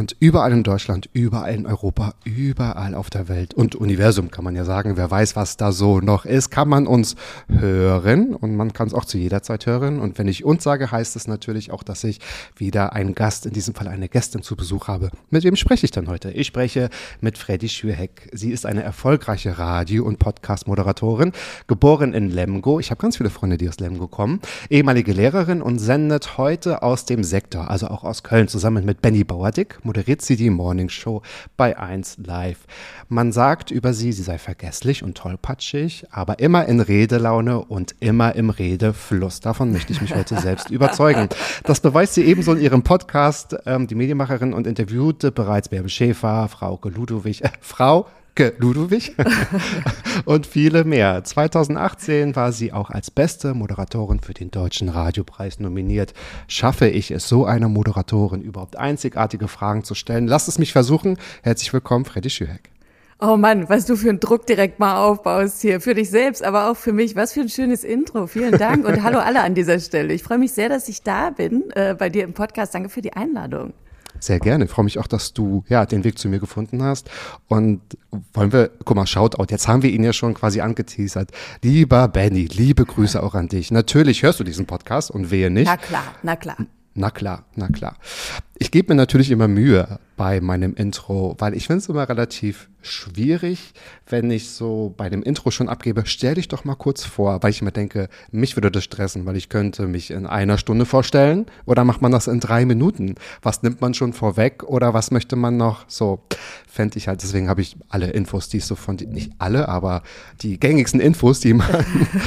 und überall in Deutschland, überall in Europa, überall auf der Welt und Universum kann man ja sagen, wer weiß, was da so noch ist, kann man uns hören und man kann es auch zu jeder Zeit hören. Und wenn ich uns sage, heißt es natürlich auch, dass ich wieder einen Gast, in diesem Fall eine Gästin zu Besuch habe. Mit wem spreche ich dann heute? Ich spreche mit Freddy Schürheck. Sie ist eine erfolgreiche Radio- und Podcast-Moderatorin, geboren in Lemgo. Ich habe ganz viele Freunde, die aus Lemgo kommen. Ehemalige Lehrerin und sendet heute aus dem Sektor, also auch aus Köln, zusammen mit Benny Bauerdick, moderiert sie die Morning Show bei 1 Live. Man sagt über sie, sie sei vergesslich und tollpatschig, aber immer in Redelaune und immer im Redefluss. Davon möchte ich mich heute selbst überzeugen. Das beweist sie ebenso in ihrem Podcast. Ähm, die Medienmacherin und interviewte bereits Bärbel Schäfer, Frauke Ludwig, äh, Frau Ludwig und viele mehr. 2018 war sie auch als beste Moderatorin für den Deutschen Radiopreis nominiert. Schaffe ich es, so einer Moderatorin überhaupt einzigartige Fragen zu stellen? Lasst es mich versuchen. Herzlich willkommen, Freddy Schürheck. Oh Mann, was du für einen Druck direkt mal aufbaust hier. Für dich selbst, aber auch für mich. Was für ein schönes Intro. Vielen Dank und hallo alle an dieser Stelle. Ich freue mich sehr, dass ich da bin äh, bei dir im Podcast. Danke für die Einladung. Sehr gerne. Ich freue mich auch, dass du ja den Weg zu mir gefunden hast. Und wollen wir, guck mal, Shoutout, jetzt haben wir ihn ja schon quasi angeteasert. Lieber Benny, liebe Grüße auch an dich. Natürlich hörst du diesen Podcast und wehe nicht. Na klar, na klar. Na klar, na klar. Ich gebe mir natürlich immer Mühe bei meinem Intro, weil ich finde es immer relativ schwierig, wenn ich so bei dem Intro schon abgebe, stell dich doch mal kurz vor, weil ich immer denke, mich würde das stressen, weil ich könnte mich in einer Stunde vorstellen oder macht man das in drei Minuten? Was nimmt man schon vorweg oder was möchte man noch? So fände ich halt, deswegen habe ich alle Infos, die ich so von, nicht alle, aber die gängigsten Infos, die man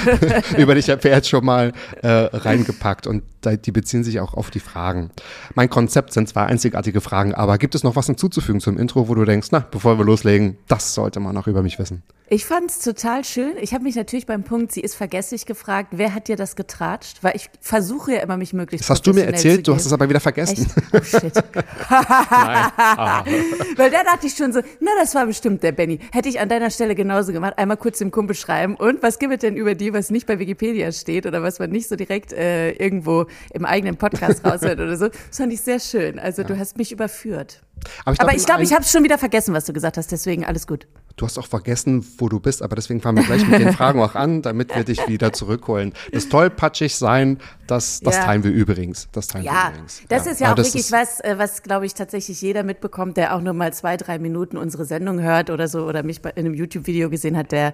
über dich erfährt, schon mal äh, reingepackt und die beziehen sich auch auf die Fragen. Mein Konzept sind zwar einzigartige Fragen, aber gibt es noch was hinzuzufügen zum Intro, wo du denkst, na, bevor wir loslegen, das sollte man noch über mich wissen? Ich fand es total schön. Ich habe mich natürlich beim Punkt, sie ist vergesslich gefragt, wer hat dir das getratscht? Weil ich versuche ja immer, mich möglichst Das hast du mir erzählt, zu du hast es aber wieder vergessen. Echt? Oh shit. Weil da dachte ich schon so, na, das war bestimmt der Benny. Hätte ich an deiner Stelle genauso gemacht. Einmal kurz dem Kumpel schreiben. Und was gibt es denn über die, was nicht bei Wikipedia steht oder was man nicht so direkt äh, irgendwo im eigenen Podcast raushört oder so? Das fand ich sehr schön. Also du hast mich überführt. Aber ich Aber glaub, ich glaube, in ich habe es schon wieder vergessen, was du gesagt hast. Deswegen alles gut. Du hast auch vergessen, wo du bist, aber deswegen fangen wir gleich mit den Fragen auch an, damit wir dich wieder zurückholen. Das tollpatschig sein, das, das Ja. teilen wir übrigens. Das teilen wir Ja, übrigens. das ist ja Aber auch wirklich was, äh, was glaube ich tatsächlich jeder mitbekommt, der auch nur mal zwei, drei Minuten unsere Sendung hört oder so oder mich bei, in einem YouTube-Video gesehen hat, der,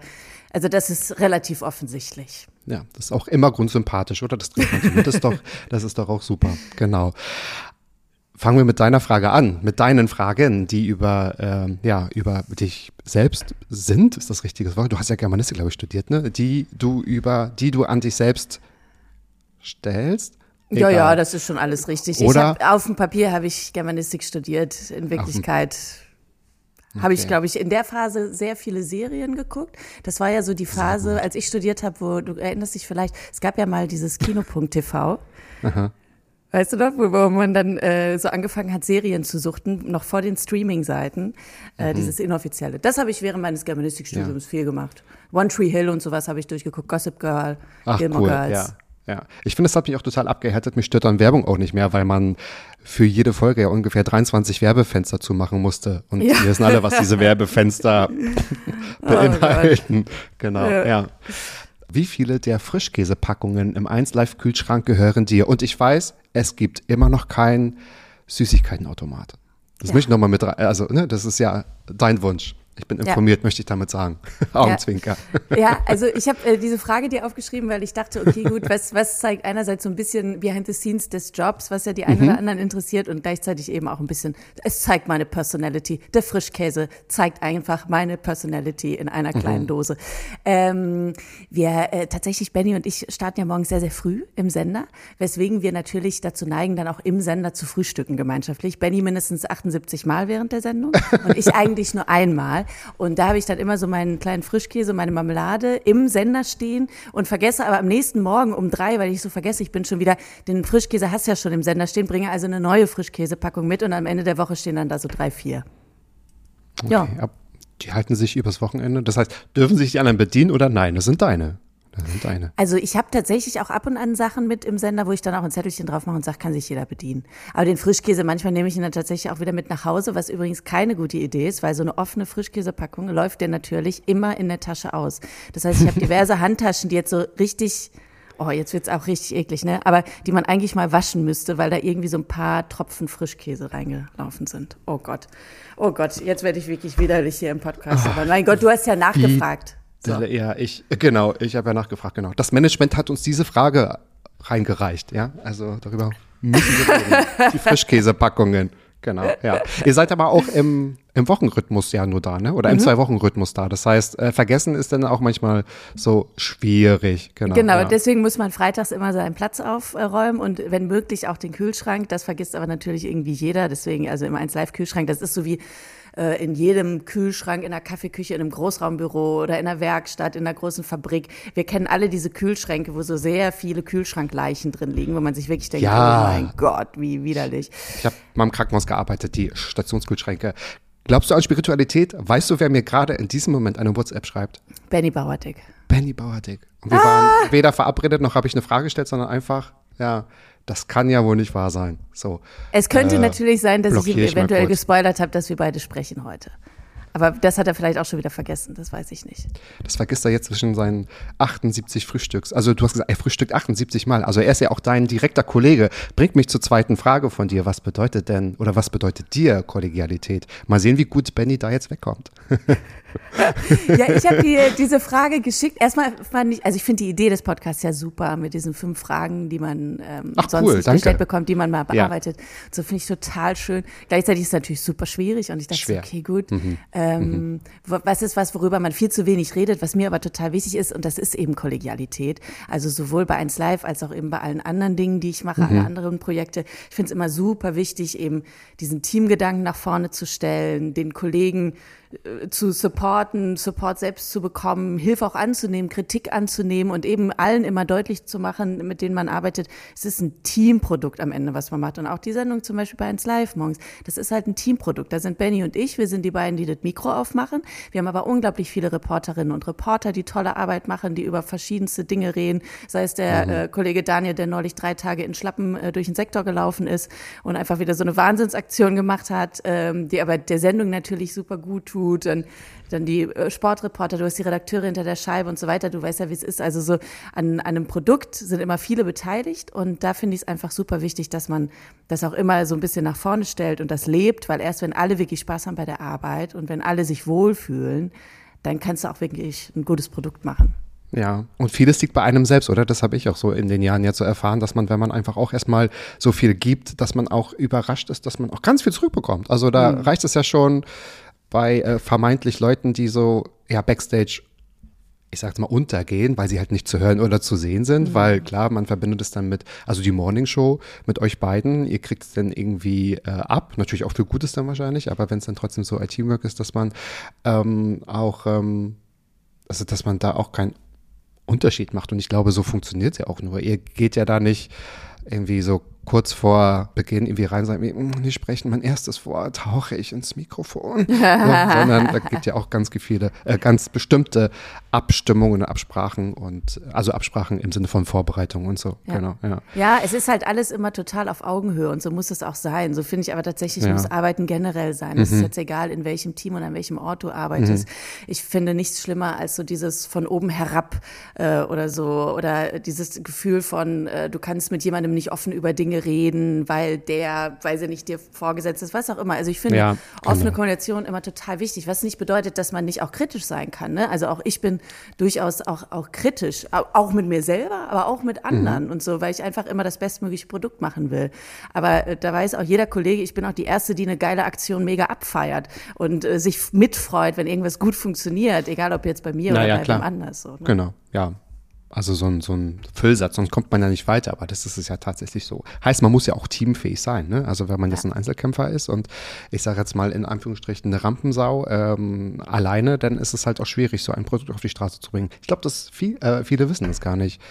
also das ist relativ offensichtlich. Ja, das ist auch immer grundsympathisch, oder? Das, das, ist doch, das ist doch auch super. Genau. Fangen wir mit deiner Frage an, mit deinen Fragen, die über, ähm, ja, über dich selbst sind, ist das richtige Wort? Du hast ja Germanistik, glaube ich, studiert, ne? Die du über, die du an dich selbst stellst. Ja, Egal. ja, das ist schon alles richtig. Oder- ich hab, auf dem Papier habe ich Germanistik studiert. In Wirklichkeit habe ich, glaube ich, in der Phase sehr viele Serien geguckt. Das war ja so die Phase, als ich studiert habe, wo du erinnerst dich vielleicht, es gab ja mal dieses Kinopunkt TV. Weißt du noch, wo, man dann äh, so angefangen hat, Serien zu suchten, noch vor den Streaming-Seiten, äh, dieses inoffizielle. Das habe ich während meines Germanistikstudiums viel gemacht. One Tree Hill und sowas habe ich durchgeguckt, Gossip Girl, Ach, Gilmore cool, Girls. ja. Ja, ich finde, das hat mich auch total abgehärtet. Mich stört dann Werbung auch nicht mehr, weil man für jede Folge ja ungefähr 23 Werbefenster zumachen musste. Und Ja. Oh wir wissen alle, was diese Werbefenster beinhalten. genau, Ja. ja. Wie viele der Frischkäsepackungen im 1 Live Kühlschrank gehören dir? Und ich weiß, es gibt immer noch keinen Süßigkeitenautomat. Das Ja. möchte ich nochmal mit rein. Also, ne, das ist ja dein Wunsch. Ich bin informiert, ja. möchte ich damit sagen. Augenzwinker. Ja, ja also ich habe äh, diese Frage dir aufgeschrieben, weil ich dachte, okay, gut, was, was zeigt einerseits so ein bisschen behind the scenes des Jobs, was ja die einen mhm. oder anderen interessiert und gleichzeitig eben auch ein bisschen, es zeigt meine Personality. Der Frischkäse zeigt einfach meine Personality in einer kleinen mhm. Dose. Ähm, wir äh, tatsächlich, Benny und ich starten ja morgens sehr, sehr früh im Sender, weswegen wir natürlich dazu neigen, dann auch im Sender zu frühstücken gemeinschaftlich. Benny mindestens 78 Mal während der Sendung und ich eigentlich nur einmal. Und da habe ich dann immer so meinen kleinen Frischkäse, meine Marmelade im Sender stehen und vergesse aber am nächsten Morgen um drei, weil ich so vergesse, ich bin schon wieder, den Frischkäse hast ja schon im Sender stehen, bringe also eine neue Frischkäsepackung mit und am Ende der Woche stehen dann da so drei, vier. Okay, ja. Die halten sich übers Wochenende. Das heißt, dürfen sich die anderen bedienen oder nein? Das sind deine. Deine. Also ich habe tatsächlich auch ab und an Sachen mit im Sender, wo ich dann auch ein Zettelchen drauf mache und sage, kann sich jeder bedienen. Aber den Frischkäse, manchmal nehme ich ihn dann tatsächlich auch wieder mit nach Hause, was übrigens keine gute Idee ist, weil so eine offene Frischkäsepackung läuft der natürlich immer in der Tasche aus. Das heißt, ich habe diverse Handtaschen, die jetzt so richtig oh, jetzt wird's auch richtig eklig, ne? Aber die man eigentlich mal waschen müsste, weil da irgendwie so ein paar Tropfen Frischkäse reingelaufen sind. Oh Gott. Oh Gott, jetzt werde ich wirklich widerlich hier im Podcast. Aber mein Gott, du hast ja nachgefragt. So. Ja, ich, genau, ich habe ja nachgefragt, genau. Das Management hat uns diese Frage reingereicht, ja. Also darüber müssen wir reden. Die Frischkäsepackungen. Genau, ja. Ihr seid aber auch im, im Wochenrhythmus ja nur da, ne? Oder im mhm. Zwei-Wochen-Rhythmus da. Das heißt, äh, vergessen ist dann auch manchmal so schwierig. Genau, genau ja. deswegen muss man freitags immer seinen Platz aufräumen und wenn möglich auch den Kühlschrank. Das vergisst aber natürlich irgendwie jeder. Deswegen, also im 1-Live-Kühlschrank, das ist so wie äh, in jedem Kühlschrank, in der Kaffeeküche, in einem Großraumbüro oder in einer Werkstatt, in einer großen Fabrik. Wir kennen alle diese Kühlschränke, wo so sehr viele Kühlschrankleichen drin liegen, wo man sich wirklich denkt, ja. oh mein Gott, wie widerlich. Ich habe mal im Krankenhaus gearbeitet, die Stationskühlschränke. Glaubst du an Spiritualität? Weißt du, wer mir gerade in diesem Moment eine WhatsApp schreibt? Benny Bauerdick. Benny Bauerdick. Und wir ah. waren weder verabredet noch habe ich eine Frage gestellt, sondern einfach, ja, das kann ja wohl nicht wahr sein. So. Es könnte äh, natürlich sein, dass ich ihm eventuell gespoilert habe, dass wir beide sprechen heute. Aber das hat er vielleicht auch schon wieder vergessen, das weiß ich nicht. Das vergisst er jetzt zwischen seinen 78 Frühstücks. Also du hast gesagt, er frühstückt 78 Mal. Also er ist ja auch dein direkter Kollege. Bringt mich zur zweiten Frage von dir. Was bedeutet denn oder was bedeutet dir Kollegialität? Mal sehen, wie gut Benny da jetzt wegkommt. ja, ich habe die, diese Frage geschickt. Erstmal fand ich, also ich finde die Idee des Podcasts ja super mit diesen fünf Fragen, die man ähm, Ach, sonst cool, nicht gestellt bekommt, die man mal bearbeitet. Ja. So finde ich total schön. Gleichzeitig ist es natürlich super schwierig und ich dachte, Schwer. okay, gut. Mhm. Ähm, mhm. Was ist was, worüber man viel zu wenig redet, was mir aber total wichtig ist und das ist eben Kollegialität. Also sowohl bei 1 Live als auch eben bei allen anderen Dingen, die ich mache, mhm. alle anderen Projekte. Ich finde es immer super wichtig, eben diesen Teamgedanken nach vorne zu stellen, den Kollegen zu supporten, Support selbst zu bekommen, Hilfe auch anzunehmen, Kritik anzunehmen und eben allen immer deutlich zu machen, mit denen man arbeitet, es ist ein Teamprodukt am Ende, was man macht. Und auch die Sendung zum Beispiel bei 1 Live morgens, das ist halt ein Teamprodukt. Da sind Benny und ich, wir sind die beiden, die das Mikro aufmachen. Wir haben aber unglaublich viele Reporterinnen und Reporter, die tolle Arbeit machen, die über verschiedenste Dinge reden. Sei es der mhm. äh, Kollege Daniel, der neulich drei Tage in Schlappen äh, durch den Sektor gelaufen ist und einfach wieder so eine Wahnsinnsaktion gemacht hat, ähm, die aber der Sendung natürlich super gut tut tut, dann, dann die äh, Sportreporter, du hast die Redakteure hinter der Scheibe und so weiter, du weißt ja, wie es ist. Also so an, an einem Produkt sind immer viele beteiligt und da finde ich es einfach super wichtig, dass man das auch immer so ein bisschen nach vorne stellt und das lebt, weil erst wenn alle wirklich Spaß haben bei der Arbeit und wenn alle sich wohlfühlen, dann kannst du auch wirklich ein gutes Produkt machen. Ja, und vieles liegt bei einem selbst, oder? Das habe ich auch so in den Jahren jetzt so erfahren, dass man, wenn man einfach auch erstmal so viel gibt, dass man auch überrascht ist, dass man auch ganz viel zurückbekommt. Also da mhm. reicht es ja schon, bei äh, vermeintlich Leuten, die so ja Backstage ich sag's mal, untergehen, weil sie halt nicht zu hören oder zu sehen sind, mhm. weil klar, man verbindet es dann mit, also die Morning Show mit euch beiden, ihr kriegt es dann irgendwie äh, ab, natürlich auch für Gutes dann wahrscheinlich, aber wenn es dann trotzdem so ein Teamwork ist, dass man ähm, auch, ähm, also dass man da auch keinen Unterschied macht und ich glaube, so funktioniert es ja auch nur. Ihr geht ja da nicht irgendwie so kurz vor Beginn irgendwie rein sagen, die hm, sprechen mein erstes Wort, tauche ich ins Mikrofon. ja, sondern da gibt ja auch ganz viele, äh, ganz bestimmte Abstimmungen, Absprachen und also Absprachen im Sinne von Vorbereitung und so. Ja. Genau, ja. ja, es ist halt alles immer total auf Augenhöhe und so muss es auch sein. So finde ich aber tatsächlich ja. muss Arbeiten generell sein. Es mhm. ist jetzt egal, in welchem Team und an welchem Ort du arbeitest. Mhm. Ich finde nichts schlimmer als so dieses von oben herab äh, oder so oder dieses Gefühl von, äh, du kannst mit jemandem nicht offen über Dinge Reden, weil der, weiß ich nicht, dir vorgesetzt ist, was auch immer. Also ich finde Ja, offene genau. Kommunikation immer total wichtig, was nicht bedeutet, dass man nicht auch kritisch sein kann. Ne? Also auch ich bin durchaus auch, auch kritisch, au- auch mit mir selber, aber auch mit anderen und so, weil ich einfach immer das bestmögliche Produkt machen will. Aber äh, da weiß auch jeder Kollege, ich bin auch die Erste, die eine geile Aktion mega abfeiert und äh, sich mitfreut, wenn irgendwas gut funktioniert, egal ob jetzt bei mir Na oder ja, bei klar. wem anders. So, ne? Genau, ja. Also so ein, so ein Füllsatz, sonst kommt man ja nicht weiter, aber das ist es ja tatsächlich so. Heißt, man muss ja auch teamfähig sein, ne? Also wenn man jetzt ein Einzelkämpfer ist und ich sage jetzt mal in Anführungsstrichen eine Rampensau ähm, alleine, dann ist es halt auch schwierig, so ein Produkt auf die Straße zu bringen. Ich glaube, dass viel, äh, viele wissen das gar nicht,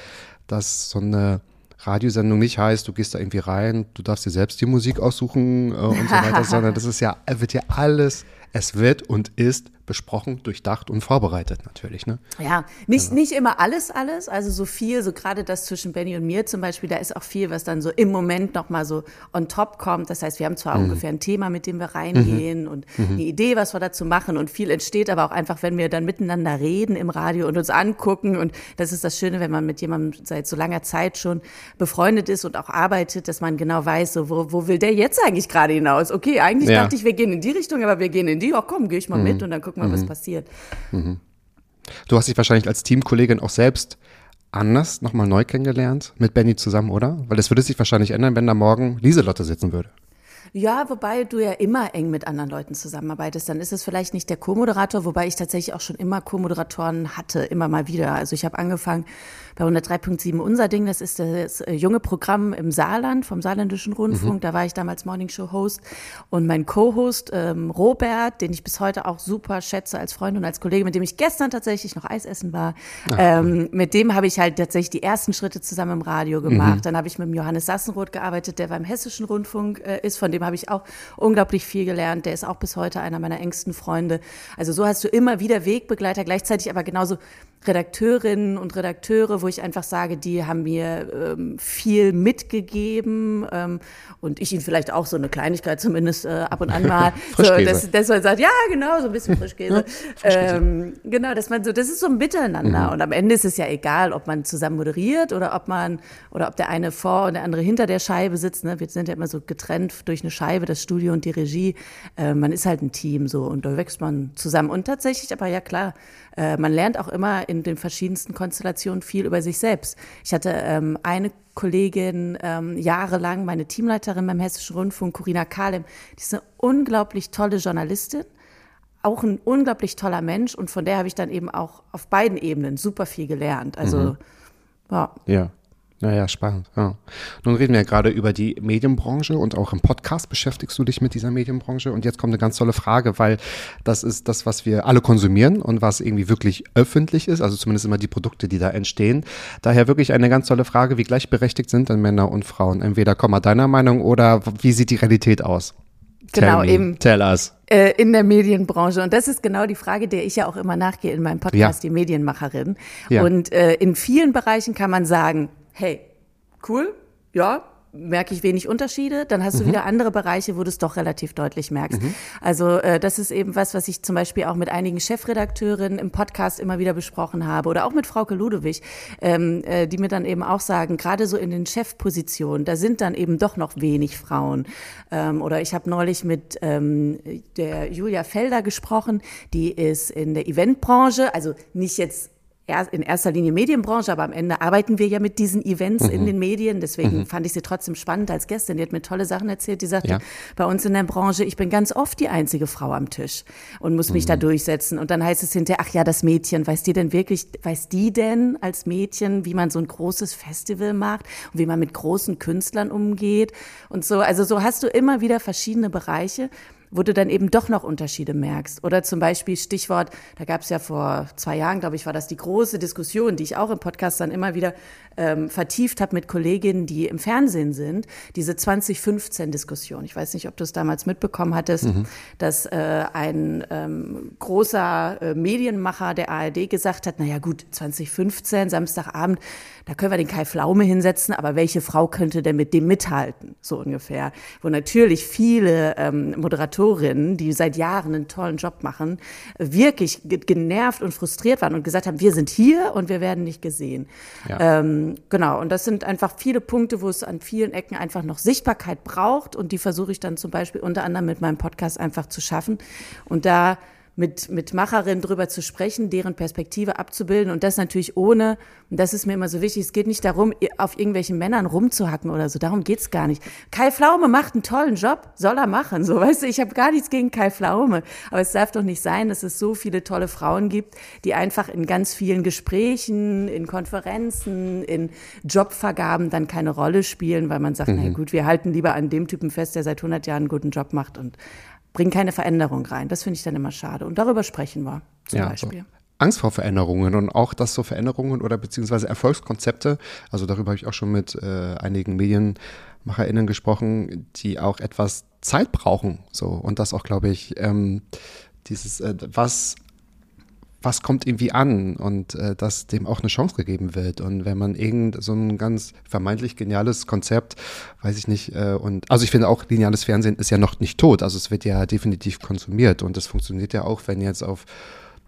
dass so eine Radiosendung nicht heißt, du gehst da irgendwie rein, du darfst dir selbst die Musik aussuchen äh, und so weiter, sondern das ist ja, wird ja alles, es wird und ist besprochen, durchdacht und vorbereitet natürlich, ne? Ja, nicht, nicht immer alles, alles, also so viel, so gerade das zwischen Benny und mir zum Beispiel, da ist auch viel, was dann so im Moment nochmal so on top kommt. Das heißt, wir haben zwar ungefähr ein Thema, mit dem wir reingehen und eine Idee, was wir dazu machen und viel entsteht aber auch einfach, wenn wir dann miteinander reden im Radio und uns angucken und das ist das Schöne, wenn man mit jemandem seit so langer Zeit schon befreundet ist und auch arbeitet, dass man genau weiß, so, wo, wo will der jetzt eigentlich gerade hinaus? Okay, eigentlich Ja. dachte ich, wir gehen in die Richtung, aber wir gehen in die, oh komm, gehe ich mal mit und dann gucken wir, was passiert. Du hast dich wahrscheinlich als Teamkollegin auch selbst anders nochmal neu kennengelernt mit Benny zusammen, oder? Weil das würde sich wahrscheinlich ändern, wenn da morgen Lieselotte sitzen würde. Ja, wobei du ja immer eng mit anderen Leuten zusammenarbeitest. Dann ist es vielleicht nicht der Co-Moderator, wobei ich tatsächlich auch schon immer Co-Moderatoren hatte, immer mal wieder. Also ich habe angefangen bei 103.7 Unser Ding, das ist das äh, junge Programm im Saarland vom Saarländischen Rundfunk. Da war ich damals Morningshow-Host. Und mein Co-Host ähm, Robert, den ich bis heute auch super schätze als Freund und als Kollege, mit dem ich gestern tatsächlich noch Eis essen war, ähm, mit dem habe ich halt tatsächlich die ersten Schritte zusammen im Radio gemacht. Dann habe ich mit dem Johannes Sassenroth gearbeitet, der beim Hessischen Rundfunk äh, ist, von dem habe ich auch unglaublich viel gelernt. Der ist auch bis heute einer meiner engsten Freunde. Also so hast du immer wieder Wegbegleiter, gleichzeitig aber genauso Redakteurinnen und Redakteure, wo ich einfach sage, die haben mir ähm, viel mitgegeben ähm, und ich ihnen vielleicht auch so eine Kleinigkeit zumindest äh, ab und an mal, so, Frischkäse. dass, dass man sagt, ja genau, so ein bisschen Frischkäse. ähm, genau, dass man so, das ist so ein Miteinander und am Ende ist es ja egal, ob man zusammen moderiert oder ob man oder ob der eine vor und der andere hinter der Scheibe sitzt. Ne? Wir sind ja immer so getrennt durch eine Scheibe, das Studio und die Regie. Äh, man ist halt ein Team so und da wächst man zusammen und tatsächlich, aber ja klar, äh, man lernt auch immer in den verschiedensten Konstellationen viel über sich selbst. Ich hatte ähm, eine Kollegin ähm, jahrelang, meine Teamleiterin beim Hessischen Rundfunk, Corinna Kahlem, die ist eine unglaublich tolle Journalistin, auch ein unglaublich toller Mensch und von der habe ich dann eben auch auf beiden Ebenen super viel gelernt. Also ja. Ja. Naja, spannend. Ja. Nun reden wir ja gerade über die Medienbranche und auch im Podcast beschäftigst du dich mit dieser Medienbranche. Und jetzt kommt eine ganz tolle Frage, weil das ist das, was wir alle konsumieren und was irgendwie wirklich öffentlich ist, also zumindest immer die Produkte, die da entstehen. Daher wirklich eine ganz tolle Frage, wie gleichberechtigt sind denn Männer und Frauen? Entweder komm mal deiner Meinung oder wie sieht die Realität aus? Genau, me, eben. Tell us. äh, in der Medienbranche. Und das ist genau die Frage, der ich ja auch immer nachgehe in meinem Podcast, Ja. die Medienmacherin. Ja. Und äh, in vielen Bereichen kann man sagen, hey, cool, ja, merke ich wenig Unterschiede. Dann hast du wieder andere Bereiche, wo du es doch relativ deutlich merkst. Also äh, das ist eben was, was ich zum Beispiel auch mit einigen Chefredakteurinnen im Podcast immer wieder besprochen habe oder auch mit Frauke Ludewig, ähm, äh, die mir dann eben auch sagen, gerade so in den Chefpositionen, da sind dann eben doch noch wenig Frauen. Ähm, oder ich habe neulich mit ähm, der Julia Felder gesprochen, die ist in der Eventbranche, also nicht jetzt in erster Linie Medienbranche, aber am Ende arbeiten wir ja mit diesen Events in den Medien. Deswegen fand ich sie trotzdem spannend als Gästin. Die hat mir tolle Sachen erzählt. Die sagte, Ja. bei uns in der Branche, ich bin ganz oft die einzige Frau am Tisch und muss mich da durchsetzen. Und dann heißt es hinterher, ach ja, das Mädchen, weiß die denn wirklich, weiß die denn als Mädchen, wie man so ein großes Festival macht und wie man mit großen Künstlern umgeht und so. Also so hast du immer wieder verschiedene Bereiche wo du dann eben doch noch Unterschiede merkst. Oder zum Beispiel Stichwort, da gab es ja vor zwei Jahren, glaube ich, war das die große Diskussion, die ich auch im Podcast dann immer wieder ähm, vertieft habe mit Kolleginnen, die im Fernsehen sind, diese 2015-Diskussion. Ich weiß nicht, ob du es damals mitbekommen hattest, dass äh, ein ähm, großer äh, Medienmacher der ARD gesagt hat, naja gut, 2015, Samstagabend, da können wir den Kai Pflaume hinsetzen, aber welche Frau könnte denn mit dem mithalten? So ungefähr. Wo natürlich viele ähm, Moderatorinnen, die seit Jahren einen tollen Job machen, wirklich genervt und frustriert waren und gesagt haben, wir sind hier und wir werden nicht gesehen. Ja. Ähm, genau, und das sind einfach viele Punkte, wo es an vielen Ecken einfach noch Sichtbarkeit braucht und die versuche ich dann zum Beispiel unter anderem mit meinem Podcast einfach zu schaffen. Und da mit, mit Macherinnen drüber zu sprechen, deren Perspektive abzubilden und das natürlich ohne, und das ist mir immer so wichtig, es geht nicht darum, auf irgendwelchen Männern rumzuhacken oder so, darum geht's gar nicht. Kai Flaume macht einen tollen Job, soll er machen, so, weißt du, ich habe gar nichts gegen Kai Flaume, aber es darf doch nicht sein, dass es so viele tolle Frauen gibt, die einfach in ganz vielen Gesprächen, in Konferenzen, in Jobvergaben dann keine Rolle spielen, weil man sagt, mhm. na gut, wir halten lieber an dem Typen fest, der seit 100 Jahren einen guten Job macht und bringen keine Veränderung rein. Das finde ich dann immer schade. Und darüber sprechen wir zum ja, Beispiel. So. Angst vor Veränderungen und auch, dass so Veränderungen oder beziehungsweise Erfolgskonzepte, also darüber habe ich auch schon mit äh, einigen MedienmacherInnen gesprochen, die auch etwas Zeit brauchen. So und das auch, glaube ich, ähm, dieses, äh, was was kommt irgendwie an und äh, dass dem auch eine Chance gegeben wird. Und wenn man irgend so ein ganz vermeintlich geniales Konzept, weiß ich nicht, äh, und also ich finde auch, lineales Fernsehen ist ja noch nicht tot. Also es wird ja definitiv konsumiert und das funktioniert ja auch, wenn jetzt auf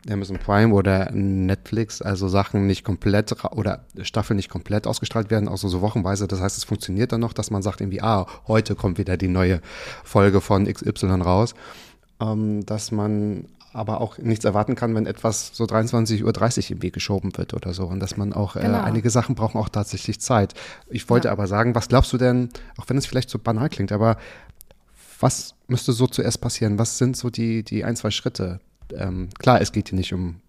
Amazon Prime oder Netflix, also Sachen nicht komplett oder Staffeln nicht komplett ausgestrahlt werden, auch so, so wochenweise. Das heißt, es funktioniert dann noch, dass man sagt irgendwie, ah, heute kommt wieder die neue Folge von XY raus. Ähm, dass man aber auch nichts erwarten kann, wenn etwas so 23.30 Uhr im Weg geschoben wird oder so. Und dass man auch, äh, genau. äh, einige Sachen brauchen auch tatsächlich Zeit. Ich wollte ja. aber sagen, was glaubst du denn, auch wenn es vielleicht so banal klingt, aber was müsste so zuerst passieren? Was sind so die, die ein, zwei Schritte? Ähm, klar, es geht hier nicht um,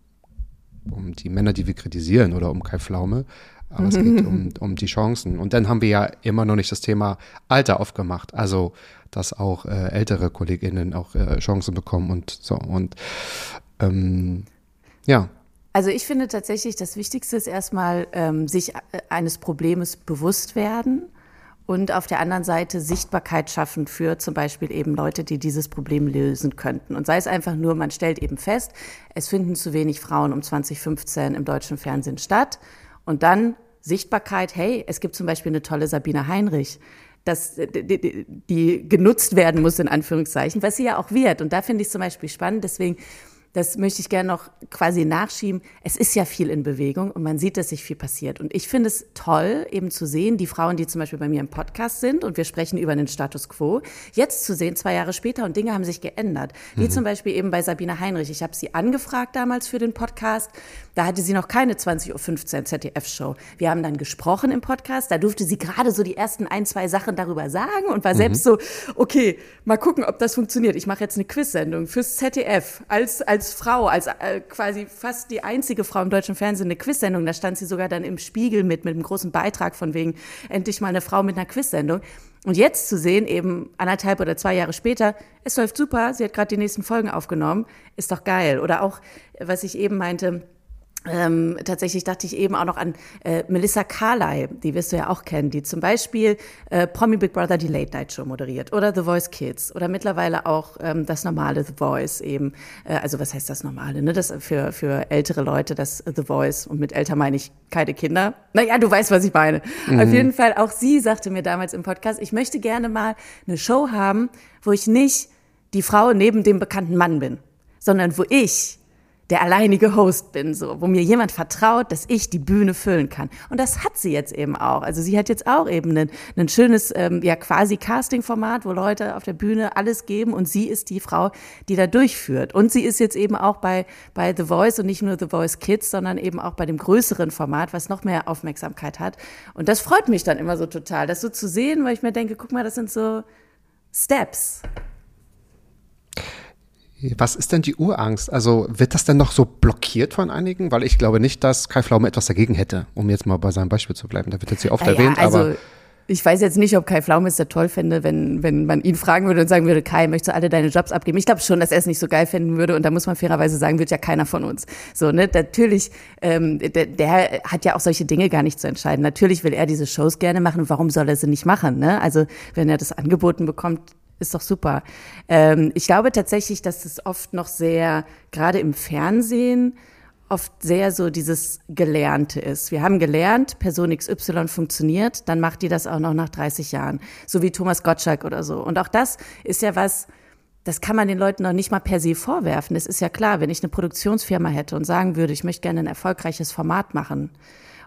um die Männer, die wir kritisieren oder um Kai Pflaume, aber es geht um, um die Chancen. Und dann haben wir ja immer noch nicht das Thema Alter aufgemacht. Also, dass auch äh, ältere KollegInnen auch äh, Chancen bekommen und so. Und ähm, ja. Also ich finde tatsächlich, das Wichtigste ist erstmal, ähm, sich äh, eines Problems bewusst werden und auf der anderen Seite Sichtbarkeit schaffen für zum Beispiel eben Leute, die dieses Problem lösen könnten. Und sei es einfach nur, man stellt eben fest, es finden zu wenig Frauen um 2015 im deutschen Fernsehen statt. Und dann Sichtbarkeit, hey, es gibt zum Beispiel eine tolle Sabine Heinrich, dass die, die genutzt werden muss, in Anführungszeichen, was sie ja auch wird. Und da finde ich zum Beispiel spannend. Deswegen das möchte ich gerne noch quasi nachschieben. Es ist ja viel in Bewegung und man sieht, dass sich viel passiert. Und ich finde es toll, eben zu sehen, die Frauen, die zum Beispiel bei mir im Podcast sind und wir sprechen über den Status quo, jetzt zu sehen, zwei Jahre später und Dinge haben sich geändert. Wie mhm. zum Beispiel eben bei Sabine Heinrich. Ich habe sie angefragt damals für den Podcast. Da hatte sie noch keine 20.15 Uhr ZDF-Show. Wir haben dann gesprochen im Podcast. Da durfte sie gerade so die ersten ein, zwei Sachen darüber sagen und war mhm. selbst so, okay, mal gucken, ob das funktioniert. Ich mache jetzt eine Quiz-Sendung fürs ZDF als, als als Frau, als äh, quasi fast die einzige Frau im deutschen Fernsehen eine Quizsendung. Da stand sie sogar dann im Spiegel mit, mit einem großen Beitrag von wegen, endlich mal eine Frau mit einer Quizsendung. Und jetzt zu sehen, eben anderthalb oder zwei Jahre später, es läuft super, sie hat gerade die nächsten Folgen aufgenommen, ist doch geil. Oder auch, was ich eben meinte, ähm, tatsächlich dachte ich eben auch noch an äh, Melissa Carley, die wirst du ja auch kennen, die zum Beispiel äh, Promi Big Brother die Late Night Show moderiert oder The Voice Kids oder mittlerweile auch ähm, das normale The Voice eben, äh, also was heißt das normale, ne? Das für für ältere Leute das The Voice und mit älter meine ich keine Kinder. Naja, du weißt, was ich meine. Mhm. Auf jeden Fall auch sie sagte mir damals im Podcast, ich möchte gerne mal eine Show haben, wo ich nicht die Frau neben dem bekannten Mann bin, sondern wo ich der alleinige Host bin, so, wo mir jemand vertraut, dass ich die Bühne füllen kann. Und das hat sie jetzt eben auch. Also sie hat jetzt auch eben ein, schönes, ähm, ja quasi Casting-Format, wo Leute auf der Bühne alles geben und sie ist die Frau, die da durchführt. Und sie ist jetzt eben auch bei, bei The Voice und nicht nur The Voice Kids, sondern eben auch bei dem größeren Format, was noch mehr Aufmerksamkeit hat. Und das freut mich dann immer so total, das so zu sehen, weil ich mir denke, guck mal, das sind so Steps. Was ist denn die Urangst? Also wird das denn noch so blockiert von einigen? Weil ich glaube nicht, dass Kai Pflaume etwas dagegen hätte, um jetzt mal bei seinem Beispiel zu bleiben. Da wird jetzt hier oft ja, erwähnt, also aber ich weiß jetzt nicht, ob Kai Pflaume es da toll fände, wenn, wenn man ihn fragen würde und sagen würde, Kai, möchtest du alle deine Jobs abgeben? Ich glaube schon, dass er es nicht so geil finden würde und da muss man fairerweise sagen, wird ja keiner von uns. So, ne, natürlich, ähm, der, der hat ja auch solche Dinge gar nicht zu entscheiden. Natürlich will er diese Shows gerne machen, warum soll er sie nicht machen, ne? Also, wenn er das angeboten bekommt, ist doch super. Ähm, ich glaube tatsächlich, dass es oft noch sehr, gerade im Fernsehen, oft sehr so dieses Gelernte ist. Wir haben gelernt, Person XY funktioniert, dann macht die das auch noch nach 30 Jahren. So wie Thomas Gottschalk oder so. Und auch das ist ja was, das kann man den Leuten noch nicht mal per se vorwerfen. Es ist ja klar, wenn ich eine Produktionsfirma hätte und sagen würde, ich möchte gerne ein erfolgreiches Format machen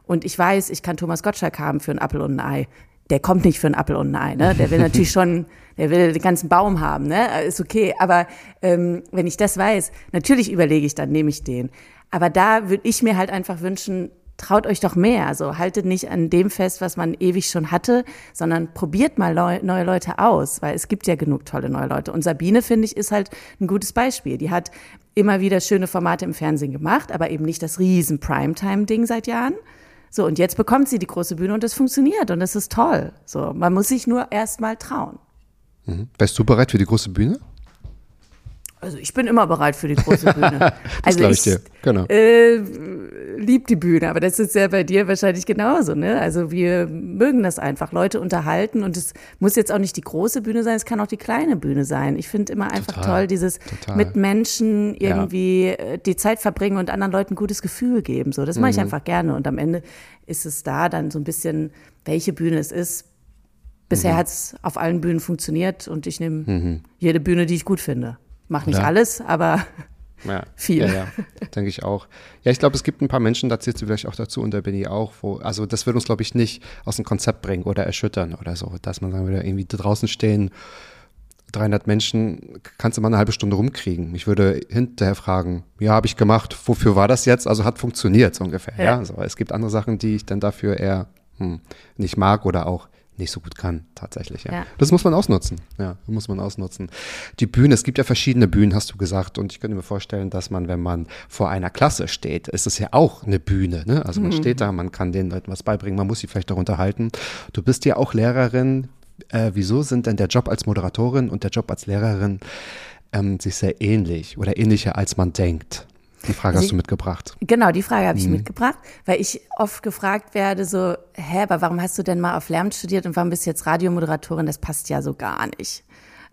und ich weiß, ich kann Thomas Gottschalk haben für ein Apfel und ein Ei, der kommt nicht für ein Apfel und ein Ei, ne? Der will natürlich schon, der will den ganzen Baum haben, ne? Ist okay. Aber ähm, wenn ich das weiß, natürlich überlege ich dann, nehme ich den. Aber da würde ich mir halt einfach wünschen, traut euch doch mehr. Also haltet nicht an dem fest, was man ewig schon hatte, sondern probiert mal neue Leute aus, weil es gibt ja genug tolle neue Leute. Und Sabine, finde ich, ist halt ein gutes Beispiel. Die hat immer wieder schöne Formate im Fernsehen gemacht, aber eben nicht das riesen Primetime-Ding seit Jahren. So, und jetzt bekommt sie die große Bühne und es funktioniert und es ist toll. So, man muss sich nur erst mal trauen. Mhm. Wärst du bereit für die große Bühne? Also ich bin immer bereit für die große Bühne. das also ich, ich dir. Genau. Äh, lieb die Bühne, aber das ist ja bei dir wahrscheinlich genauso. Ne? Also wir mögen das einfach, Leute unterhalten und es muss jetzt auch nicht die große Bühne sein, es kann auch die kleine Bühne sein. Ich finde immer einfach total, toll, dieses total. mit Menschen irgendwie ja. Äh, die Zeit verbringen und anderen Leuten ein gutes Gefühl geben. So, das mache ich mhm. einfach gerne und am Ende ist es da dann so ein bisschen, welche Bühne es ist. Bisher mhm. hat es auf allen Bühnen funktioniert und ich nehme mhm. jede Bühne, die ich gut finde. Mach nicht Oder? alles, aber ja, viel. Ja, ja, denke ich auch. Ja, ich glaube, es gibt ein paar Menschen, da zählst du vielleicht auch dazu und da bin ich auch, wo, also das wird uns, glaube ich, nicht aus dem Konzept bringen oder erschüttern oder so, dass man sagen würde, irgendwie draußen stehen, 300 Menschen, kannst du mal eine halbe Stunde rumkriegen. Ich würde hinterher fragen, ja, habe ich gemacht, wofür war das jetzt? Also hat funktioniert so ungefähr. Ja. ja? Also, es gibt andere Sachen, die ich dann dafür eher hm, nicht mag oder auch nicht so gut kann, tatsächlich. Ja. ja. Das muss man ausnutzen. Ja, muss man ausnutzen. Die Bühne, es gibt ja verschiedene Bühnen, hast du gesagt. Und ich könnte mir vorstellen, dass man, wenn man vor einer Klasse steht, ist es ja auch eine Bühne. Ne? Also man mhm. steht da, man kann den Leuten was beibringen, man muss sie vielleicht auch unterhalten. Du bist ja auch Lehrerin. Äh, wieso sind denn der Job als Moderatorin und der Job als Lehrerin ähm, sich sehr ähnlich oder ähnlicher, als man denkt? Die Frage hast du mitgebracht. Genau, die Frage habe ich mhm. mitgebracht, weil ich oft gefragt werde, so, hä, aber warum hast du denn mal auf Lärm studiert und warum bist du jetzt Radiomoderatorin? Das passt ja so gar nicht.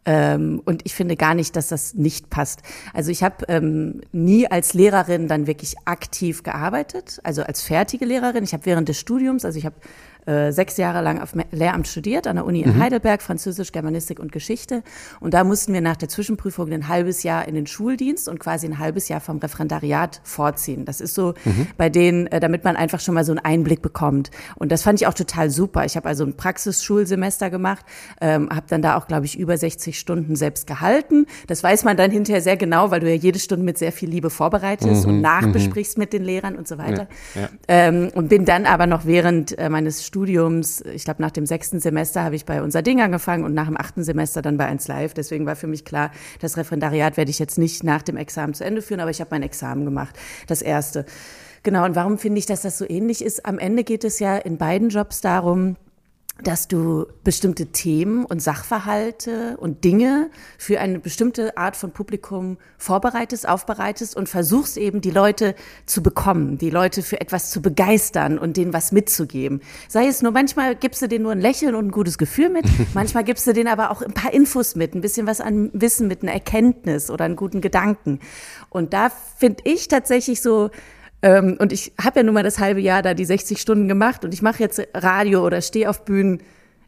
Ähm, und ich finde gar nicht, dass das nicht passt. Also ich habe ähm, nie als Lehrerin dann wirklich aktiv gearbeitet, also als fertige Lehrerin. Ich habe während des Studiums, also ich habe äh, sechs Jahre lang auf Lehramt studiert an der Uni in mhm. Heidelberg, Französisch, Germanistik und Geschichte. Und da mussten wir nach der Zwischenprüfung ein halbes Jahr in den Schuldienst und quasi ein halbes Jahr vom Referendariat vorziehen. Das ist so mhm. bei denen, äh, damit man einfach schon mal so einen Einblick bekommt. Und das fand ich auch total super. Ich habe also ein Praxisschulsemester gemacht, ähm, habe dann da auch, glaube ich, über 60 Stunden selbst gehalten. Das weiß man dann hinterher sehr genau, weil du ja jede Stunde mit sehr viel Liebe vorbereitest mhm. und nachbesprichst mhm. mit den Lehrern und so weiter. Ja, ja. Ähm, und bin dann aber noch während äh, meines Studiums, ich glaube nach dem sechsten Semester habe ich bei unser Ding angefangen und nach dem achten Semester dann bei 1 Live. Deswegen war für mich klar, das Referendariat werde ich jetzt nicht nach dem Examen zu Ende führen, aber ich habe mein Examen gemacht, das erste. Genau, und warum finde ich, dass das so ähnlich ist? Am Ende geht es ja in beiden Jobs darum, dass du bestimmte Themen und Sachverhalte und Dinge für eine bestimmte Art von Publikum vorbereitest, aufbereitest und versuchst eben die Leute zu bekommen, die Leute für etwas zu begeistern und denen was mitzugeben. Sei es nur, manchmal gibst du denen nur ein Lächeln und ein gutes Gefühl mit, manchmal gibst du denen aber auch ein paar Infos mit, ein bisschen was an Wissen mit, einer Erkenntnis oder einen guten Gedanken. Und da finde ich tatsächlich so, ähm, und ich habe ja nun mal das halbe Jahr da die 60 Stunden gemacht und ich mache jetzt Radio oder stehe auf Bühnen.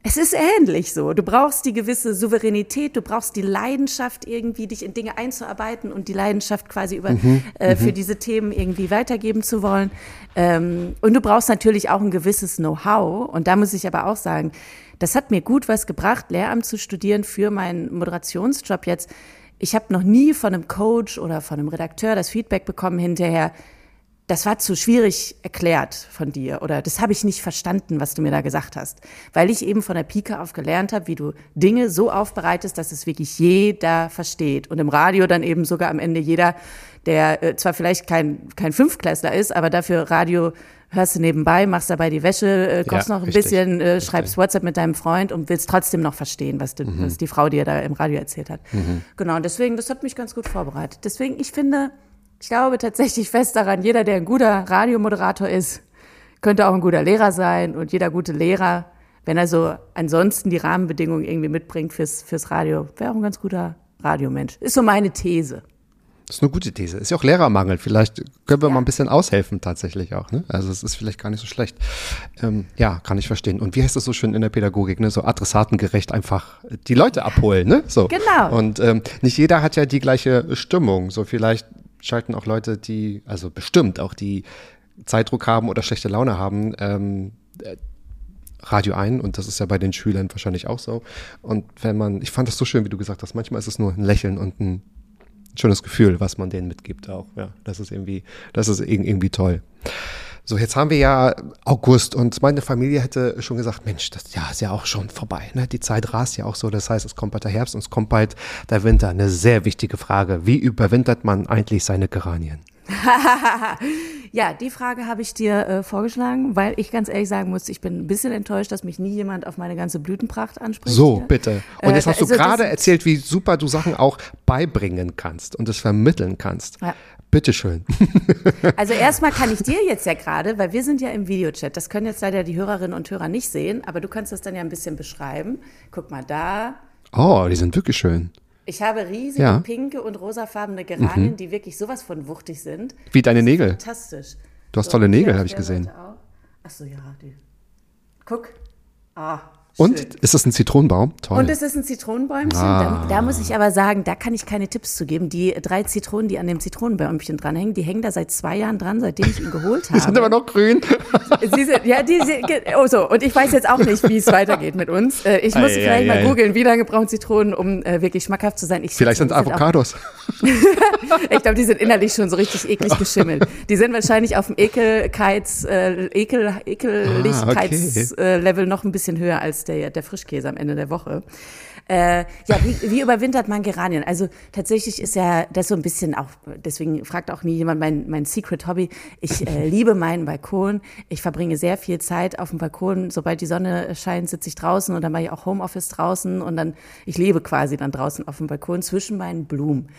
Es ist ähnlich so. Du brauchst die gewisse Souveränität, du brauchst die Leidenschaft irgendwie, dich in Dinge einzuarbeiten und die Leidenschaft quasi über, mhm, äh, für mhm. diese Themen irgendwie weitergeben zu wollen. Ähm, und du brauchst natürlich auch ein gewisses Know-how. Und da muss ich aber auch sagen, das hat mir gut was gebracht, Lehramt zu studieren für meinen Moderationsjob jetzt. Ich habe noch nie von einem Coach oder von einem Redakteur das Feedback bekommen hinterher, das war zu schwierig erklärt von dir oder das habe ich nicht verstanden, was du mir da gesagt hast, weil ich eben von der Pike auf gelernt habe, wie du Dinge so aufbereitest, dass es wirklich jeder versteht und im Radio dann eben sogar am Ende jeder, der äh, zwar vielleicht kein kein Fünfklässler ist, aber dafür Radio hörst du nebenbei, machst dabei die Wäsche, äh, kochst ja, noch ein richtig, bisschen, äh, schreibst WhatsApp mit deinem Freund und willst trotzdem noch verstehen, was, du, mhm. was die Frau dir da im Radio erzählt hat. Mhm. Genau, und deswegen, das hat mich ganz gut vorbereitet. Deswegen, ich finde, ich glaube tatsächlich fest daran, jeder, der ein guter Radiomoderator ist, könnte auch ein guter Lehrer sein und jeder gute Lehrer, wenn er so ansonsten die Rahmenbedingungen irgendwie mitbringt fürs, fürs Radio, wäre auch ein ganz guter Radiomensch. Ist so meine These. Das ist eine gute These. Ist ja auch Lehrermangel. Vielleicht können wir mal ein bisschen aushelfen tatsächlich auch. Ne? Also es ist vielleicht gar nicht so schlecht. Ähm, ja, kann ich verstehen. Und wie heißt das so schön in der Pädagogik? Ne? So adressatengerecht einfach die Leute abholen. Ne? So. Genau. Und ähm, nicht jeder hat ja die gleiche Stimmung. So vielleicht schalten auch Leute, die, also bestimmt auch die Zeitdruck haben oder schlechte Laune haben, ähm, äh, Radio ein und das ist ja bei den Schülern wahrscheinlich auch so. Und wenn man, ich fand das so schön, wie du gesagt hast, manchmal ist es nur ein Lächeln und ein schönes Gefühl, was man denen mitgibt auch. Ja, das ist irgendwie, das ist irgendwie toll. So, jetzt haben wir ja August und meine Familie hätte schon gesagt, Mensch, das Jahr ist ja auch schon vorbei. Ne? Die Zeit rast ja auch so. Das heißt, es kommt bald der Herbst und es kommt bald der Winter. Eine sehr wichtige Frage. Wie überwintert man eigentlich seine Geranien? ja, die Frage habe ich dir äh, vorgeschlagen, weil ich ganz ehrlich sagen muss, ich bin ein bisschen enttäuscht, dass mich nie jemand auf meine ganze Blütenpracht anspricht. So, hier. bitte. Und Äh, jetzt hast du also gerade erzählt, wie super du Sachen auch beibringen kannst und es vermitteln kannst. Ja. Bitteschön. Also erstmal kann ich dir jetzt ja gerade, weil wir sind ja im Videochat, das können jetzt leider die Hörerinnen und Hörer nicht sehen, aber du kannst das dann ja ein bisschen beschreiben. Guck mal da. Oh, die sind wirklich schön. Ich habe riesige Ja. Mhm. pinke und rosafarbene Geranien, die wirklich sowas von wuchtig sind. Wie deine Nägel. Fantastisch. Du hast tolle hier Nägel, habe ich gesehen. Ach so, ja, die. Guck. Ah, Und schön. ist das ein Zitronenbaum? Toll. Und es ist ein Zitronenbäumchen. Ah. Da, da muss ich aber sagen, da kann ich keine Tipps zu geben. Die drei Zitronen, die an dem Zitronenbäumchen dranhängen, die hängen da seit zwei Jahren dran, seitdem ich ihn geholt habe. die sind aber noch grün. Sie sind, ja, die sind, oh so, und ich weiß jetzt auch nicht, wie es weitergeht mit uns. Äh, Ich muss Ei, vielleicht ei, mal ei. googeln, wie lange brauchen Zitronen, um äh, wirklich schmackhaft zu sein. Ich Vielleicht sind auch- Avocados. Ich glaube, die sind innerlich schon so richtig eklig geschimmelt. Die sind wahrscheinlich auf dem Ekelkeits, äh, Ekel, Ah, Ekelichkeitslevel noch ein bisschen höher als der, der Frischkäse am Ende der Woche. Äh, ja, wie, wie überwintert man Geranien? Also tatsächlich ist ja das so ein bisschen auch, deswegen fragt auch nie jemand mein, mein Secret Hobby. Ich äh, liebe meinen Balkon. Ich verbringe sehr viel Zeit auf dem Balkon. Sobald die Sonne scheint, sitze ich draußen und dann mache ich auch Homeoffice draußen und dann, ich lebe quasi dann draußen auf dem Balkon zwischen meinen Blumen.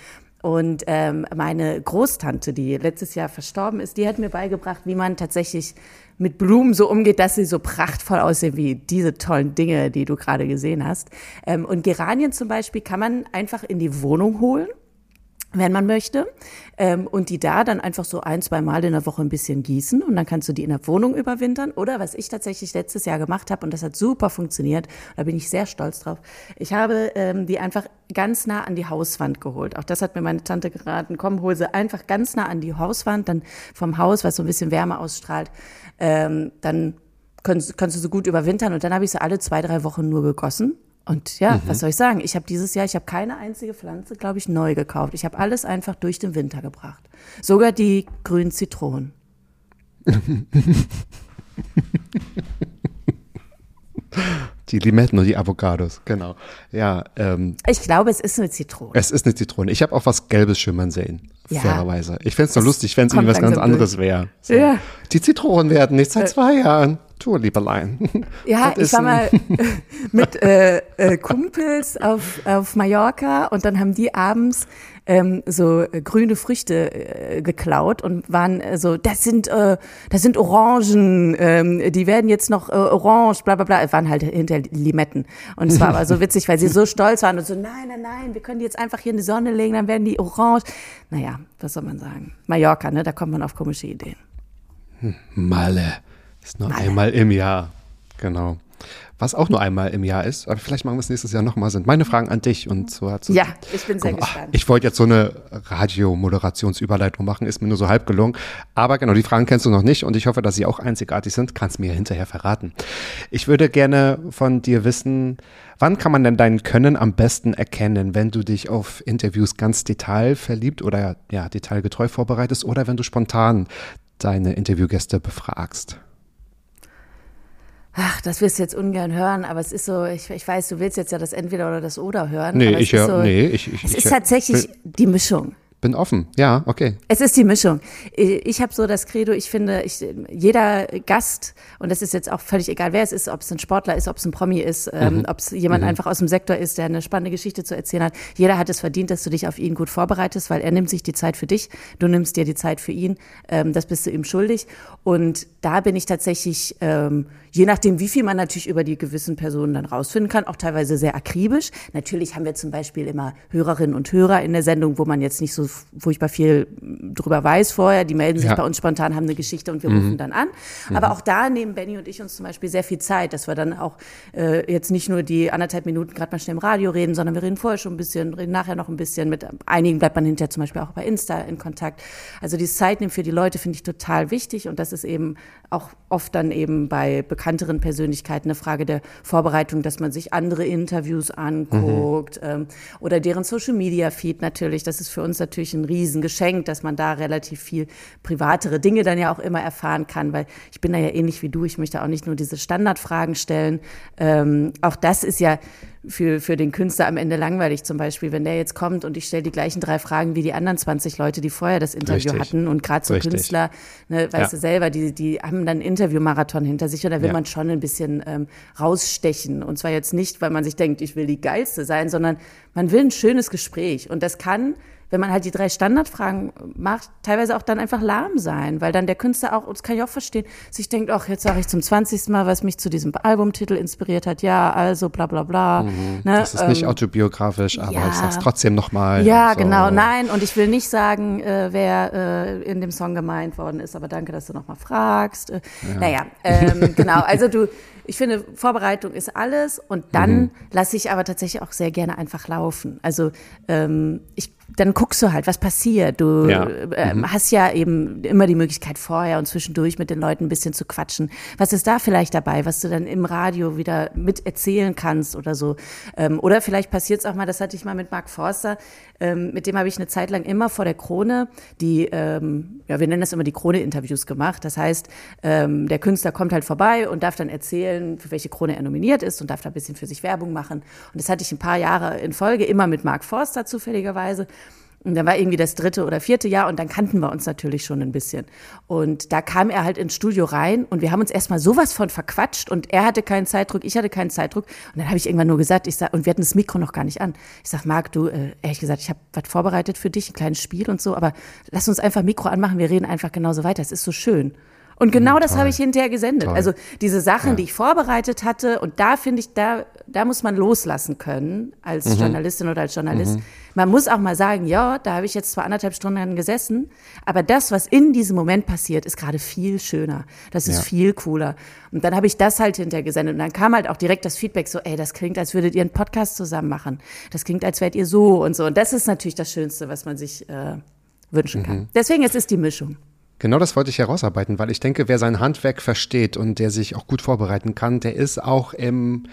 Und ähm, meine Großtante, die letztes Jahr verstorben ist, die hat mir beigebracht, wie man tatsächlich mit Blumen so umgeht, dass sie so prachtvoll aussehen wie diese tollen Dinge, die du gerade gesehen hast. Ähm, und Geranien zum Beispiel kann man einfach in die Wohnung holen wenn man möchte. Ähm, und die da dann einfach so ein, zwei Mal in der Woche ein bisschen gießen und dann kannst du die in der Wohnung überwintern. Oder was ich tatsächlich letztes Jahr gemacht habe und das hat super funktioniert, da bin ich sehr stolz drauf. Ich habe ähm, die einfach ganz nah an die Hauswand geholt. Auch das hat mir meine Tante geraten. Komm, hol sie einfach ganz nah an die Hauswand, dann vom Haus, was so ein bisschen Wärme ausstrahlt. Ähm, dann kannst, kannst du so gut überwintern. Und dann habe ich sie alle zwei, drei Wochen nur gegossen. Und ja, was soll ich sagen? Ich habe dieses Jahr, ich habe keine einzige Pflanze, glaube ich, neu gekauft. Ich habe alles einfach durch den Winter gebracht. Sogar die grünen Zitronen. Die Limetten und die Avocados, genau. Ja, ähm, Ich glaube, es ist eine Zitrone. es ist eine Zitrone. Ich habe auch was Gelbes schimmern sehen, Ja. fairerweise. Ich fände es nur lustig, wenn es kommt irgendwie was ganz anderes wäre. So. Ja. Die Zitronen werden nicht seit zwei Jahren. Tu, Lieberlein. Ja, ich war mal mit äh, äh, Kumpels auf, auf Mallorca und dann haben die abends ähm, so äh, grüne Früchte äh, geklaut und waren äh, so, das sind, äh, das sind Orangen, ähm, die werden jetzt noch äh, orange, bla bla bla. Es waren halt hinter Limetten. Und es war aber so witzig, weil sie so stolz waren und so, nein, nein, nein, wir können die jetzt einfach hier in die Sonne legen, dann werden die orange. Naja, was soll man sagen? Mallorca, ne, da kommt man auf komische Ideen. Malle. Ist nur einmal im Jahr. Genau. Was auch nur einmal im Jahr ist, aber vielleicht machen wir es nächstes Jahr nochmal, sind meine Fragen an dich. Und so hat Ja, ich bin sehr mal, gespannt. Ich wollte jetzt so eine Radiomoderationsüberleitung machen, ist mir nur so halb gelungen. Aber genau, die Fragen kennst du noch nicht und ich hoffe, dass sie auch einzigartig sind. Kannst mir hinterher verraten. Ich würde gerne von dir wissen, wann kann man denn dein Können am besten erkennen, wenn du dich auf Interviews ganz detailverliebt oder ja, detailgetreu vorbereitest oder wenn du spontan deine Interviewgäste befragst? Ach, das wirst du jetzt ungern hören, aber es ist so, ich, ich weiß, du willst jetzt ja das Entweder oder das Oder hören. Nee, ich ist hör- so, nee, ich- ich- Es ich ist tatsächlich die Mischung. Bin offen. Ja, okay. Es ist die Mischung. Ich habe so das Credo, ich finde, ich, jeder Gast, und das ist jetzt auch völlig egal, wer es ist, ob es ein Sportler ist, ob es ein Promi ist, ähm, ob es jemand einfach aus dem Sektor ist, der eine spannende Geschichte zu erzählen hat, jeder hat es verdient, dass du dich auf ihn gut vorbereitest, weil er nimmt sich die Zeit für dich, du nimmst dir die Zeit für ihn, ähm, das bist du ihm schuldig. Und da bin ich tatsächlich, ähm, je nachdem, wie viel man natürlich über die gewissen Personen dann rausfinden kann, auch teilweise sehr akribisch. Natürlich haben wir zum Beispiel immer Hörerinnen und Hörer in der Sendung, wo man jetzt nicht so furchtbar viel drüber weiß vorher. Die melden sich Ja. bei uns spontan, haben eine Geschichte und wir rufen dann an. Aber auch da nehmen Benny und ich uns zum Beispiel sehr viel Zeit, dass wir dann auch äh, jetzt nicht nur die anderthalb Minuten gerade mal schnell im Radio reden, sondern wir reden vorher schon ein bisschen, reden nachher noch ein bisschen. Mit einigen bleibt man hinterher zum Beispiel auch bei Insta in Kontakt. Also die Zeit nehmen für die Leute finde ich total wichtig und das ist eben auch oft dann eben bei bekannteren Persönlichkeiten eine Frage der Vorbereitung, dass man sich andere Interviews anguckt ähm, oder deren Social Media Feed natürlich. Das ist für uns natürlich ein Riesengeschenk, dass man da relativ viel privatere Dinge dann ja auch immer erfahren kann, weil ich bin da ja ähnlich wie du. Ich möchte auch nicht nur diese Standardfragen stellen. Ähm, auch das ist ja für, für den Künstler am Ende langweilig zum Beispiel, wenn der jetzt kommt und ich stelle die gleichen drei Fragen wie die anderen 20 Leute, die vorher das Interview Richtig. hatten und gerade so Richtig. Künstler, ne, weißt Ja. du selber, die, die haben dann Interviewmarathon hinter sich und da will Ja. man schon ein bisschen ähm, rausstechen und zwar jetzt nicht, weil man sich denkt, ich will die geilste sein, sondern man will ein schönes Gespräch und das kann wenn man halt die drei Standardfragen macht, teilweise auch dann einfach lahm sein, weil dann der Künstler auch, das kann ich auch verstehen, sich denkt, ach, jetzt sage ich zum 20. Mal, was mich zu diesem Albumtitel inspiriert hat, ja, also bla bla bla. Ne, Mhm. Das ist nicht ähm, autobiografisch, aber ja. ich sag's trotzdem nochmal. ja, so. genau, nein, und ich will nicht sagen, äh, wer äh, in dem Song gemeint worden ist, aber danke, dass du nochmal fragst. Äh, Naja, ähm, genau, also du, ich finde, Vorbereitung ist alles und dann Mhm. lasse ich aber tatsächlich auch sehr gerne einfach laufen. Also ähm, ich, dann guckst du halt, was passiert. Du Ja. ähm, hast ja eben immer die Möglichkeit vorher und zwischendurch mit den Leuten ein bisschen zu quatschen. Was ist da vielleicht dabei, was du dann im Radio wieder mit erzählen kannst oder so? Ähm, oder vielleicht passiert es auch mal, das hatte ich mal mit Mark Forster, ähm, mit dem habe ich eine Zeit lang immer vor der Krone die, ähm, ja, wir nennen das immer die Krone-Interviews gemacht. Das heißt, ähm, der Künstler kommt halt vorbei und darf dann erzählen, für welche Krone er nominiert ist und darf da ein bisschen für sich Werbung machen. Und das hatte ich ein paar Jahre in Folge, immer mit Mark Forster zufälligerweise. Und dann war irgendwie das dritte oder vierte Jahr und dann kannten wir uns natürlich schon ein bisschen. Und da kam er halt ins Studio rein und wir haben uns erstmal sowas von verquatscht und er hatte keinen Zeitdruck, ich hatte keinen Zeitdruck. Und dann habe ich irgendwann nur gesagt, ich sag, und wir hatten das Mikro noch gar nicht an. Ich sag, Marc, du, äh, ehrlich gesagt, ich habe was vorbereitet für dich, ein kleines Spiel und so, aber lass uns einfach Mikro anmachen, wir reden einfach genauso weiter. Es ist so schön. Und genau das habe ich hinterher gesendet. Toll. Also diese Sachen, die ich vorbereitet hatte, und da finde ich, da, da muss man loslassen können als Journalistin oder als Journalist. Man muss auch mal sagen, ja, da habe ich jetzt zwar anderthalb Stunden gesessen, aber das, was in diesem Moment passiert, ist gerade viel schöner. Das ist Ja. viel cooler. Und dann habe ich das halt hinterher gesendet. Und dann kam halt auch direkt das Feedback so, ey, das klingt, als würdet ihr einen Podcast zusammen machen. Das klingt, als wärt ihr so und so. Und das ist natürlich das Schönste, was man sich äh, wünschen kann. Deswegen, es ist die Mischung. Genau das wollte ich herausarbeiten, weil ich denke, wer sein Handwerk versteht und der sich auch gut vorbereiten kann, der ist auch im,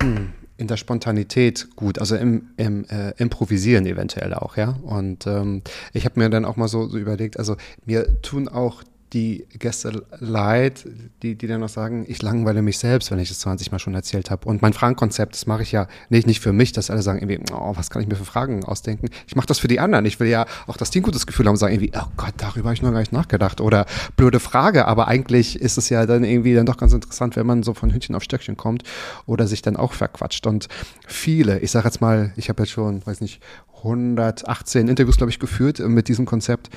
hm, in der Spontanität gut, also im, im äh, Improvisieren eventuell auch, ja. Und ähm, ich habe mir dann auch mal so, so überlegt, also mir tun auch die Gäste leid, die, die dann noch sagen, ich langweile mich selbst, wenn ich das 20 Mal schon erzählt habe. Und mein Fragenkonzept, das mache ich ja nicht, nicht für mich, dass alle sagen, irgendwie, oh, was kann ich mir für Fragen ausdenken? Ich mache das für die anderen. Ich will ja auch, dass die ein gutes Gefühl haben und sagen, irgendwie, oh Gott, darüber habe ich noch gar nicht nachgedacht. Oder blöde Frage, aber eigentlich ist es ja dann irgendwie dann doch ganz interessant, wenn man so von Hündchen auf Stöckchen kommt oder sich dann auch verquatscht. Und viele, ich sage jetzt mal, ich habe jetzt schon, weiß nicht, 118 Interviews, glaube ich, geführt mit diesem Konzept.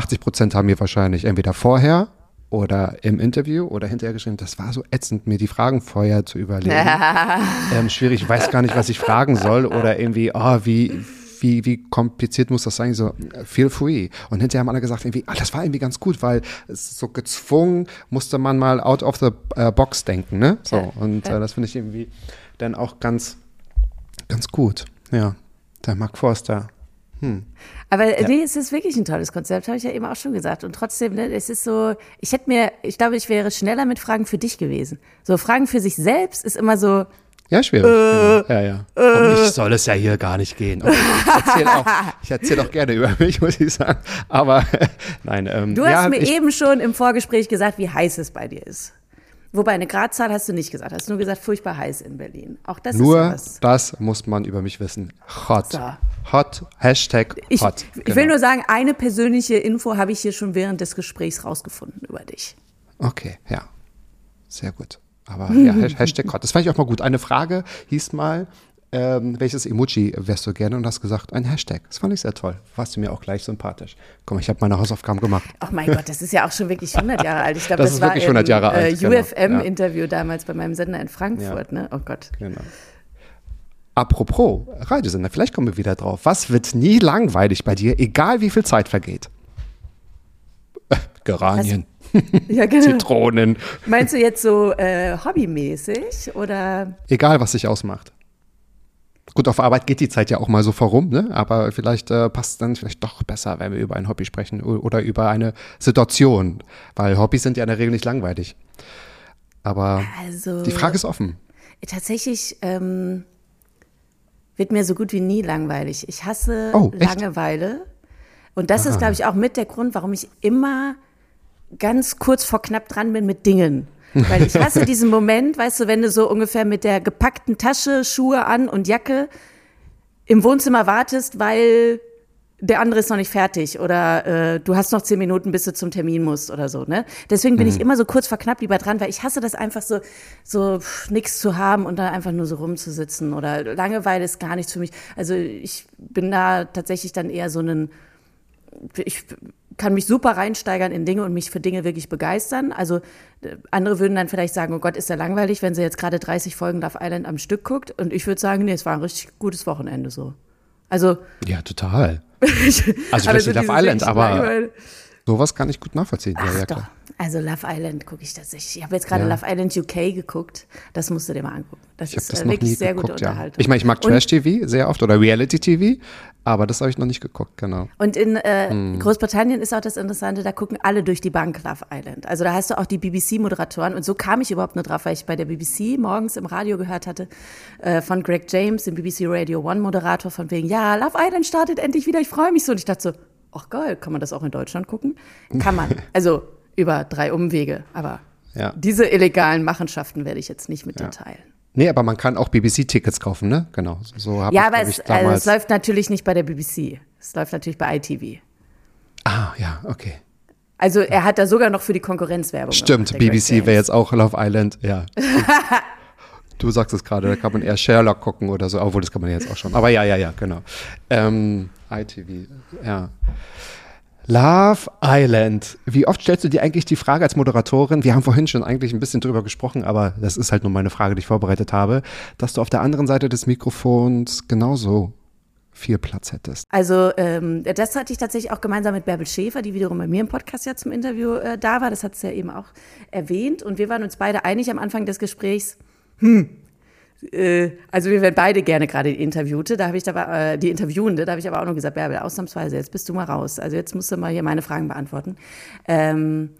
80 Prozent haben mir wahrscheinlich entweder vorher oder im Interview oder hinterher geschrieben, das war so ätzend, mir die Fragen vorher zu überlegen. ähm, schwierig, ich weiß gar nicht, was ich fragen soll oder irgendwie, oh, wie, wie, wie kompliziert muss das sein? So, feel free. Und hinterher haben alle gesagt, irgendwie, ah, das war irgendwie ganz gut, weil es so gezwungen, musste man mal out of the äh, box denken, ne? So, und äh, das finde ich irgendwie dann auch ganz, ganz gut. Ja, der Mark Forster. Aber nee, es ist wirklich ein tolles Konzept, habe ich ja eben auch schon gesagt. Und trotzdem, ne, es ist so, ich hätte mir, ich glaube, ich wäre schneller mit Fragen für dich gewesen. So Fragen für sich selbst ist immer so, Ja, schwierig. genau. Ja, ja. Um mich soll es ja hier gar nicht gehen. Okay, ich erzähle auch, ich erzähl auch gerne über mich, muss ich sagen. Aber nein. Ähm, du ja, hast mir ich, eben schon im Vorgespräch gesagt, wie heiß es bei dir ist. Wobei eine Gradzahl hast du nicht gesagt, hast nur gesagt, furchtbar heiß in Berlin. Auch das ist ja Nur das muss man über mich wissen. Hot. So. Hot. Hashtag Ich, hot. ich Genau. will nur sagen, eine persönliche Info habe ich hier schon während des Gesprächs rausgefunden über dich. Okay, ja. Sehr gut. Aber ja, Hash- Hashtag hot. Das fand ich auch mal gut. Eine Frage hieß mal, ähm, welches Emoji wärst du gerne? Und hast gesagt, ein Hashtag. Das fand ich sehr toll. Warst du mir auch gleich sympathisch. Komm, ich habe meine Hausaufgaben gemacht. Oh mein Gott, das ist ja auch schon wirklich 100 Jahre alt. Ich glaube, Das das, ist war wirklich im 100 Jahre alt, äh, genau. UFM-Interview damals bei meinem Sender in Frankfurt. Ne? Oh Gott. Genau. Apropos Radiosender, vielleicht kommen wir wieder drauf. Was wird nie langweilig bei dir, egal wie viel Zeit vergeht? Geranien, Ja, genau. Zitronen, Meinst du jetzt so äh, hobbymäßig oder? egal was sich ausmacht. Gut, auf Arbeit geht die Zeit ja auch mal so vorum, ne? aber vielleicht äh, passt es dann vielleicht doch besser, wenn wir über ein Hobby sprechen oder über eine Situation, weil Hobbys sind ja in der Regel nicht langweilig. Aber Also die Frage ist offen. tatsächlich ähm, wird mir so gut wie nie langweilig. Ich hasse Oh? Langeweile. Und das ist, glaube ich, auch mit der Grund, warum ich immer ganz kurz vor knapp dran bin mit Dingen. Weil ich hasse diesen Moment, weißt du, wenn du so ungefähr mit der gepackten Tasche, Schuhe an und Jacke im Wohnzimmer wartest, weil der andere ist noch nicht fertig oder äh, du hast noch zehn Minuten, bis du zum Termin musst oder so. Ne? Deswegen bin ich immer so kurz vor knapp lieber dran, weil ich hasse das einfach so, so nichts zu haben und da einfach nur so rumzusitzen oder Langeweile ist gar nichts für mich. Also ich bin da tatsächlich dann eher so einen ich kann mich super reinsteigern in Dinge und mich für Dinge wirklich begeistern. Also äh, andere würden dann vielleicht sagen, oh Gott, ist ja langweilig, wenn sie jetzt gerade 30 Folgen Love Island am Stück guckt. Und ich würde sagen, nee, es war ein richtig gutes Wochenende so. Also, Ja, total. also vielleicht nicht Love Island, aber sowas kann ich gut nachvollziehen. ja, Ach ja, doch. klar. Also Love Island gucke ich tatsächlich. Ich habe jetzt gerade Ja. Love Island UK geguckt. Das musst du dir mal angucken. Das Ich ist das äh, wirklich sehr geguckt, gute ja. Unterhaltung. Ich meine, ich mag Trash-TV sehr oft oder Reality-TV, aber das habe ich noch nicht geguckt, genau. Und in äh, Hm. Großbritannien ist auch das Interessante, da gucken alle durch die Bank Love Island. Also da hast du auch die BBC-Moderatoren und so kam ich überhaupt nur drauf, weil ich bei der BBC morgens im Radio gehört hatte äh, von Greg James, dem BBC Radio One Moderator, von wegen, ja, Love Island startet endlich wieder, ich freue mich so. Und ich dachte so, ach geil, kann man das auch in Deutschland gucken? Kann man. Also über drei Umwege, aber Ja. diese illegalen Machenschaften werde ich jetzt nicht mit dir teilen. Nee, aber man kann auch BBC-Tickets kaufen, ne? Genau. So, Ja, ich, aber es, also es läuft natürlich nicht bei der BBC. Es läuft natürlich bei ITV. ah, ja, okay. Also er hat da sogar noch für die Konkurrenz Werbung Stimmt, gemacht, BBC wäre jetzt auch Love Island, ja. du sagst es gerade, da kann man eher Sherlock gucken oder so, obwohl das kann man jetzt auch schon. Aber ja, ja, ja, genau. Ähm, ITV, ja. Love Island. Wie oft stellst du dir eigentlich die Frage als Moderatorin, wir haben vorhin schon eigentlich ein bisschen drüber gesprochen, aber das ist halt nur meine Frage, die ich vorbereitet habe, dass du auf der anderen Seite des Mikrofons genauso viel Platz hättest. Also ähm, das hatte ich tatsächlich auch gemeinsam mit Bärbel Schäfer, die wiederum bei mir im Podcast ja zum Interview äh, da war. Das hat sie ja eben auch erwähnt. Und wir waren uns beide einig am Anfang des Gesprächs, hm, also wir wären beide gerne gerade Interviewte, da habe ich aber, äh, die Interviewende, da habe ich aber auch noch gesagt, Bärbel, ausnahmsweise, jetzt bist du mal raus. Also jetzt musst du mal hier meine Fragen beantworten. Ähm,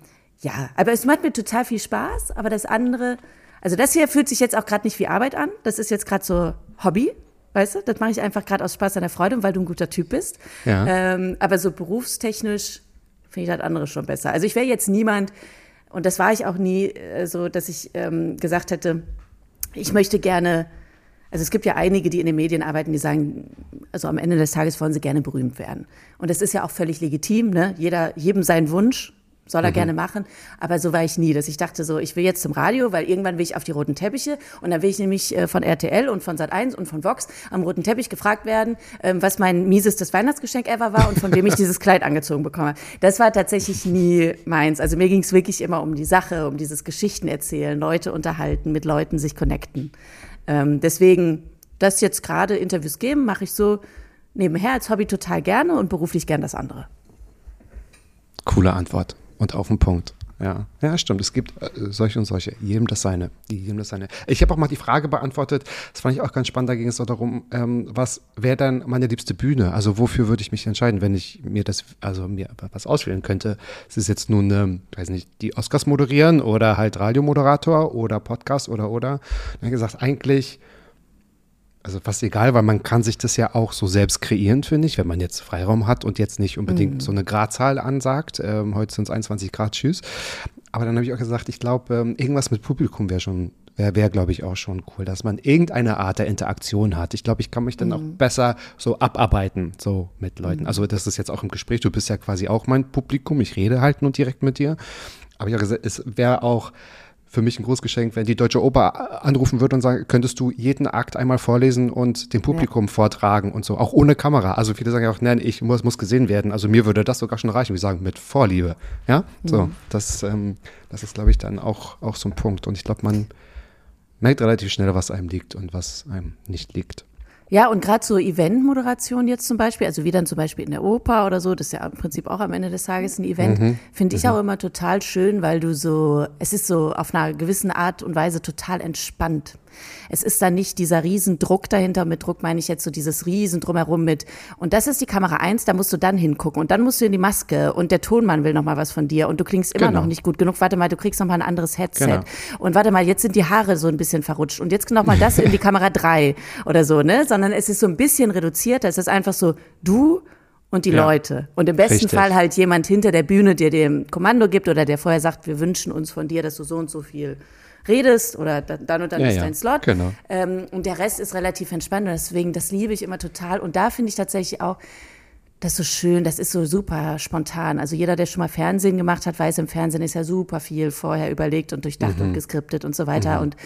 ja, aber es macht mir total viel Spaß, aber das andere, also das hier fühlt sich jetzt auch gerade nicht wie Arbeit an. Das ist jetzt gerade so Hobby. Weißt du, das mache ich einfach gerade aus Spaß an der Freude und weil du ein guter Typ bist. Ja. Ähm, aber so berufstechnisch finde ich das andere schon besser. Also ich wäre jetzt niemand, und das war ich auch nie, äh, so, dass ich ähm, gesagt hätte, ich möchte gerne, also es gibt ja einige, die in den Medien arbeiten, die sagen, also am Ende des Tages wollen sie gerne berühmt werden. Und das ist ja auch völlig legitim, ne? Jeder, jedem sein Wunsch soll er gerne machen. Aber so war ich nie, dass ich dachte so, ich will jetzt zum Radio, weil irgendwann will ich auf die roten Teppiche und dann will ich nämlich äh, von RTL und von Sat1 und von Vox am roten Teppich gefragt werden, ähm, was mein miesestes Weihnachtsgeschenk ever war und von wem ich dieses Kleid angezogen bekomme. Das war tatsächlich nie meins. Also mir ging es wirklich immer um die Sache, um dieses Geschichten erzählen, Leute unterhalten, mit Leuten sich connecten. Ähm, deswegen, das jetzt gerade Interviews geben, mache ich so nebenher als Hobby total gerne und beruflich gern das andere. Coole Antwort und auf den Punkt. Ja, ja, stimmt. Es gibt äh, solche und solche. Jedem das seine. Jedem das seine. Ich habe auch mal die Frage beantwortet. Das fand ich auch ganz spannend. Da ging es auch darum, ähm, was wäre dann meine liebste Bühne? Also wofür würde ich mich entscheiden, wenn ich mir das, also mir was auswählen könnte? Es ist jetzt nun, ähm, weiß nicht, die Oscars moderieren oder halt Radiomoderator oder Podcast oder oder. Dann gesagt, eigentlich also fast egal, weil man kann sich das ja auch so selbst kreieren, finde ich, wenn man jetzt Freiraum hat und jetzt nicht unbedingt so eine Gradzahl ansagt. Ähm, heute sind es 21 Grad, tschüss. Aber dann habe ich auch gesagt, ich glaube, ähm, irgendwas mit Publikum wäre schon, wäre, wär, glaube ich, auch schon cool, dass man irgendeine Art der Interaktion hat. Ich glaube, ich kann mich dann auch besser so abarbeiten, so mit Leuten. Also das ist jetzt auch im Gespräch, du bist ja quasi auch mein Publikum, ich rede halt nur direkt mit dir. Aber ich habe gesagt, es wäre auch für mich ein großes Geschenk, wenn die Deutsche Oper anrufen würde und sagen, könntest du jeden Akt einmal vorlesen und dem Publikum ja. vortragen und so, auch ohne Kamera. Also viele sagen ja auch, nein, ich muss, muss gesehen werden. Also mir würde das sogar schon reichen. Wir sagen mit Vorliebe. Ja, so, mhm. das, ähm, das ist, glaube ich, dann auch, auch so ein Punkt. Und ich glaube, man merkt relativ schnell, was einem liegt und was einem nicht liegt. Ja, und gerade so Eventmoderation jetzt zum Beispiel, also wie dann zum Beispiel in der Oper oder so, das ist ja im Prinzip auch am Ende des Tages ein Event, Mhm. finde ich auch immer total schön, weil du so, es ist so auf einer gewissen Art und Weise total entspannt. Es ist da nicht dieser Riesendruck dahinter, mit Druck meine ich jetzt so dieses Riesen drumherum mit. Und das ist die Kamera eins, da musst du dann hingucken und dann musst du in die Maske und der Tonmann will noch mal was von dir und du klingst immer Genau. noch nicht gut genug. Warte mal, du kriegst noch mal ein anderes Headset. Genau. Und warte mal, jetzt sind die Haare so ein bisschen verrutscht und jetzt noch mal das in die Kamera drei oder so, ne? Sondern es ist so ein bisschen reduzierter. Es ist einfach so du und die Ja. Leute. Und im besten Richtig. Fall halt jemand hinter der Bühne, der dir ein Kommando gibt oder der vorher sagt, wir wünschen uns von dir, dass du so und so viel redest oder da- dann und dann Ja, ist ja. dein Slot. Genau. Ähm, und der Rest ist relativ entspannt und deswegen, das liebe ich immer total. Und da finde ich tatsächlich auch, das ist so schön, das ist so super spontan. Also jeder, der schon mal Fernsehen gemacht hat, weiß, im Fernsehen ist ja super viel vorher überlegt und durchdacht Mhm. und geskriptet und so weiter. Und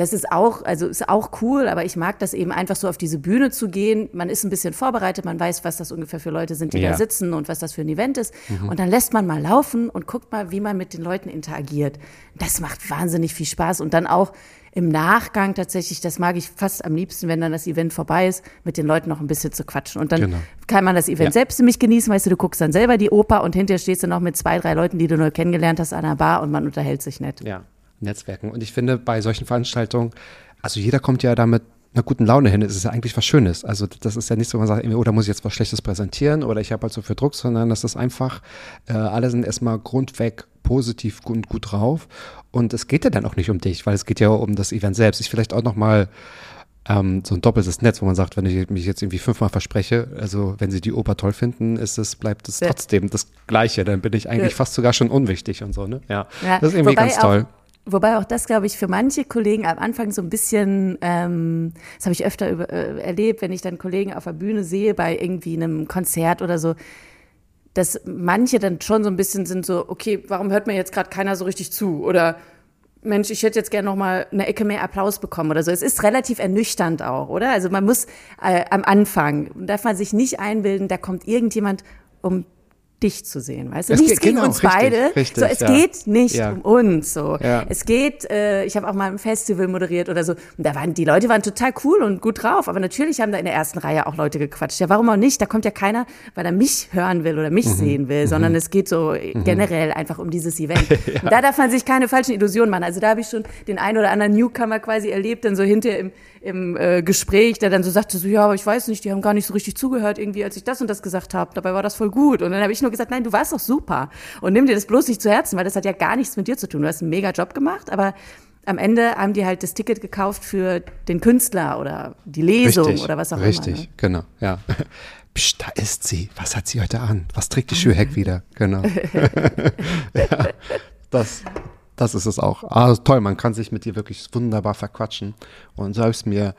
das ist auch, also ist auch cool, aber ich mag das eben einfach so auf diese Bühne zu gehen. Man ist ein bisschen vorbereitet, man weiß, was das ungefähr für Leute sind, die Ja. da sitzen und was das für ein Event ist. Mhm. Und dann lässt man mal laufen und guckt mal, wie man mit den Leuten interagiert. Das macht wahnsinnig viel Spaß. Und dann auch im Nachgang tatsächlich, das mag ich fast am liebsten, wenn dann das Event vorbei ist, mit den Leuten noch ein bisschen zu quatschen. Und dann Genau. kann man das Event Ja. selbst nämlich genießen, weißt du, du guckst dann selber die Oper und hinterher stehst du noch mit zwei, drei Leuten, die du neu kennengelernt hast an der Bar und man unterhält sich nett. Ja, Netzwerken. Und ich finde, bei solchen Veranstaltungen, also jeder kommt ja da mit einer guten Laune hin. Es ist ja eigentlich was Schönes. Also das ist ja nicht so, man sagt, oh, da muss ich jetzt was Schlechtes präsentieren oder ich habe halt so viel Druck, sondern das ist einfach, äh, alle sind erstmal grundweg positiv und gut drauf. Und es geht ja dann auch nicht um dich, weil es geht ja um das Event selbst. Ist vielleicht auch nochmal ähm, so ein doppeltes Netz, wo man sagt, wenn ich mich jetzt irgendwie fünfmal verspreche, also wenn sie die Oper toll finden, ist es, bleibt es Ja. trotzdem das Gleiche. Dann bin ich eigentlich Ja. fast sogar schon unwichtig und so, ne? Ja. Ja, das ist irgendwie wobei ganz auch, toll. Wobei auch das, glaube ich, für manche Kollegen am Anfang so ein bisschen, ähm, das habe ich öfter über, äh, erlebt, wenn ich dann Kollegen auf der Bühne sehe bei irgendwie einem Konzert oder so, dass manche dann schon so ein bisschen sind so, okay, warum hört mir jetzt gerade keiner so richtig zu? Oder Mensch, ich hätte jetzt gerne noch mal eine Ecke mehr Applaus bekommen oder so. Es ist relativ ernüchternd auch, oder? Also man muss äh, am Anfang, darf man sich nicht einbilden, da kommt irgendjemand, um dich zu sehen, weißt du? Es Nichts geht- gegen genau, uns richtig, beide. richtig, so, es ja. geht nicht Ja. um uns so. Ja. Es geht, äh, ich habe auch mal ein Festival moderiert oder so. Und da waren die Leute waren total cool und gut drauf, aber natürlich haben da in der ersten Reihe auch Leute gequatscht. Ja, warum auch nicht? Da kommt ja keiner, weil er mich hören will oder mich Mhm. sehen will, sondern es geht so generell einfach um dieses Event. Und da darf man sich keine falschen Illusionen machen. Also da habe ich schon den einen oder anderen Newcomer quasi erlebt, dann so hinter im, im äh, Gespräch, der dann so sagte so, ja, aber ich weiß nicht, die haben gar nicht so richtig zugehört irgendwie, als ich das und das gesagt habe. Dabei war das voll gut. Und dann habe ich nur gesagt, nein, du warst doch super. Und nimm dir das bloß nicht zu Herzen, weil das hat ja gar nichts mit dir zu tun. Du hast einen mega Job gemacht, aber am Ende haben die halt das Ticket gekauft für den Künstler oder die Lesung oder was auch richtig, immer. ne? genau, ja. Psst, da ist sie. Was hat sie heute an? Was trägt die Schürheck wieder? Genau. ja, das, das ist es auch. Ah, toll, man kann sich mit dir wirklich wunderbar verquatschen. Und so habe ich es mir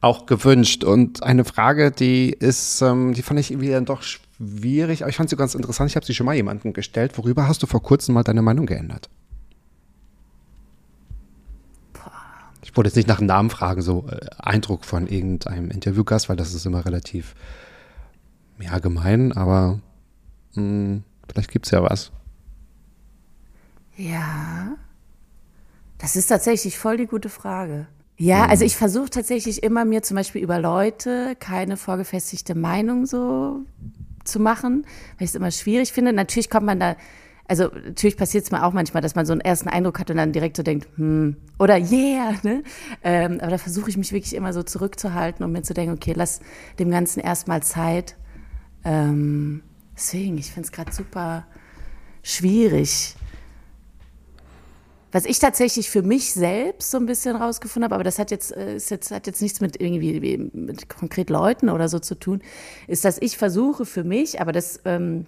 auch gewünscht. Und eine Frage, die ist, ähm, die fand ich irgendwie dann doch schwierig, aber ich fand sie ganz interessant. Ich habe sie schon mal jemandem gestellt. Worüber hast du vor kurzem mal deine Meinung geändert? Ich wollte jetzt nicht nach einem Namen fragen, so äh, Eindruck von irgendeinem Interviewgast, weil das ist immer relativ ja, gemein, aber mh, vielleicht gibt es ja was. Ja. Das ist tatsächlich voll die gute Frage. Ja, also ich versuche tatsächlich immer mir zum Beispiel über Leute keine vorgefestigte Meinung so zu machen, weil ich es immer schwierig finde. Natürlich kommt man da, also natürlich passiert es mir auch manchmal, dass man so einen ersten Eindruck hat und dann direkt so denkt, hm, oder yeah, ne? Ähm, aber da versuche ich mich wirklich immer so zurückzuhalten, um mir zu denken, okay, lass dem Ganzen erstmal Zeit. Ähm, deswegen, ich finde es gerade super schwierig. Was ich tatsächlich für mich selbst so ein bisschen rausgefunden habe, aber das hat jetzt, äh, ist jetzt, hat jetzt nichts mit irgendwie mit konkret Leuten oder so zu tun, ist, dass ich versuche für mich, aber das ähm,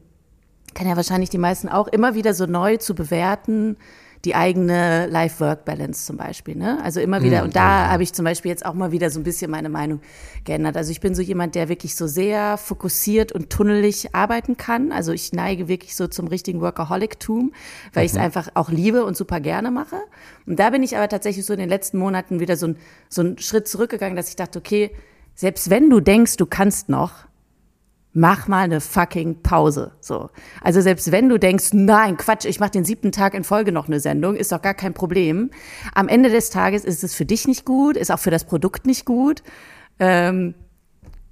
kann ja wahrscheinlich die meisten auch, immer wieder so neu zu bewerten, die eigene Life-Work-Balance zum Beispiel. Ne? Also immer wieder, und da habe ich zum Beispiel jetzt auch mal wieder so ein bisschen meine Meinung geändert. Also ich bin so jemand, der wirklich so sehr fokussiert und tunnelig arbeiten kann. Also ich neige wirklich so zum richtigen Workaholic-Tum, weil ich es einfach auch liebe und super gerne mache. Und da bin ich aber tatsächlich so in den letzten Monaten wieder so, ein, so einen Schritt zurückgegangen, dass ich dachte, okay, selbst wenn du denkst, du kannst noch, mach mal eine fucking Pause. So. Also selbst wenn du denkst, nein, Quatsch, ich mache den siebten Tag in Folge noch eine Sendung, ist doch gar kein Problem. Am Ende des Tages ist es für dich nicht gut, ist auch für das Produkt nicht gut. Ähm,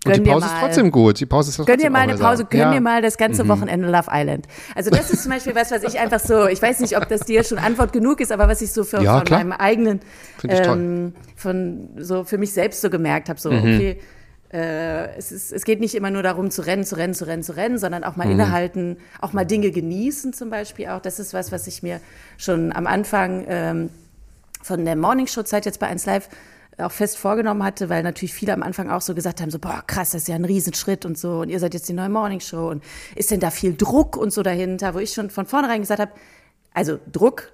Und die Gönn Pause ist mal- trotzdem gut. Die Pause ist Gönn trotzdem dir mal eine. Pause, gönn ja. dir mal das ganze Wochenende Love Island. Also das ist zum Beispiel was, was ich einfach so, ich weiß nicht, ob das dir schon Antwort genug ist, aber was ich so für, Ja, von klar. meinem eigenen. Mhm. ähm, von so für mich selbst so gemerkt habe, so okay, äh, es, ist, es geht nicht immer nur darum zu rennen, zu rennen, zu rennen, zu rennen, sondern auch mal Mhm. innehalten, auch mal Dinge genießen zum Beispiel auch. Das ist was, was ich mir schon am Anfang ähm, von der Morningshow-Zeit jetzt bei 1 Live auch fest vorgenommen hatte, weil natürlich viele am Anfang auch so gesagt haben, so, boah, krass, das ist ja ein Riesenschritt und so und ihr seid jetzt die neue Morningshow und ist denn da viel Druck und so dahinter, wo ich schon von vornherein gesagt habe, also Druck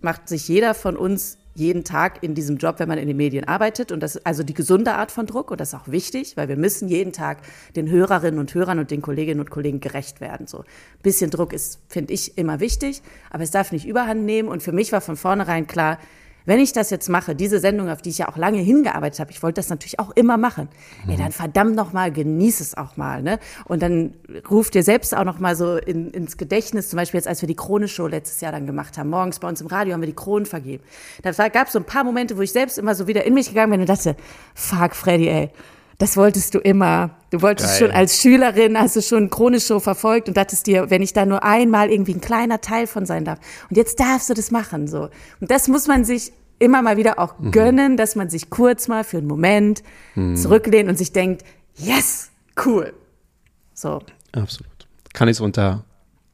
macht sich jeder von uns jeden Tag in diesem Job, wenn man in den Medien arbeitet. Und das ist also die gesunde Art von Druck. Und das ist auch wichtig, weil wir müssen jeden Tag den Hörerinnen und Hörern und den Kolleginnen und Kollegen gerecht werden. So ein bisschen Druck ist, finde ich, immer wichtig. Aber es darf nicht überhand nehmen. Und für mich war von vornherein klar, wenn ich das jetzt mache, diese Sendung, auf die ich ja auch lange hingearbeitet habe, ich wollte das natürlich auch immer machen. Ey, dann verdammt noch mal, genieß es auch mal, ne? Und dann ruft dir selbst auch noch mal so in, ins Gedächtnis, zum Beispiel jetzt, als wir die Krone-Show letztes Jahr dann gemacht haben, morgens bei uns im Radio haben wir die Kronen vergeben. Da gab es so ein paar Momente, wo ich selbst immer so wieder in mich gegangen bin und dachte, fuck, Freddy, ey, das wolltest du immer. Du wolltest Geil. schon als Schülerin, hast du schon Krone-Show verfolgt und dachtest dir, wenn ich da nur einmal irgendwie ein kleiner Teil von sein darf. Und jetzt darfst du das machen, so. Und das muss man sich immer mal wieder auch Mhm. gönnen, dass man sich kurz mal für einen Moment zurücklehnt und sich denkt, yes, cool. So. Absolut. Kann ich es unter,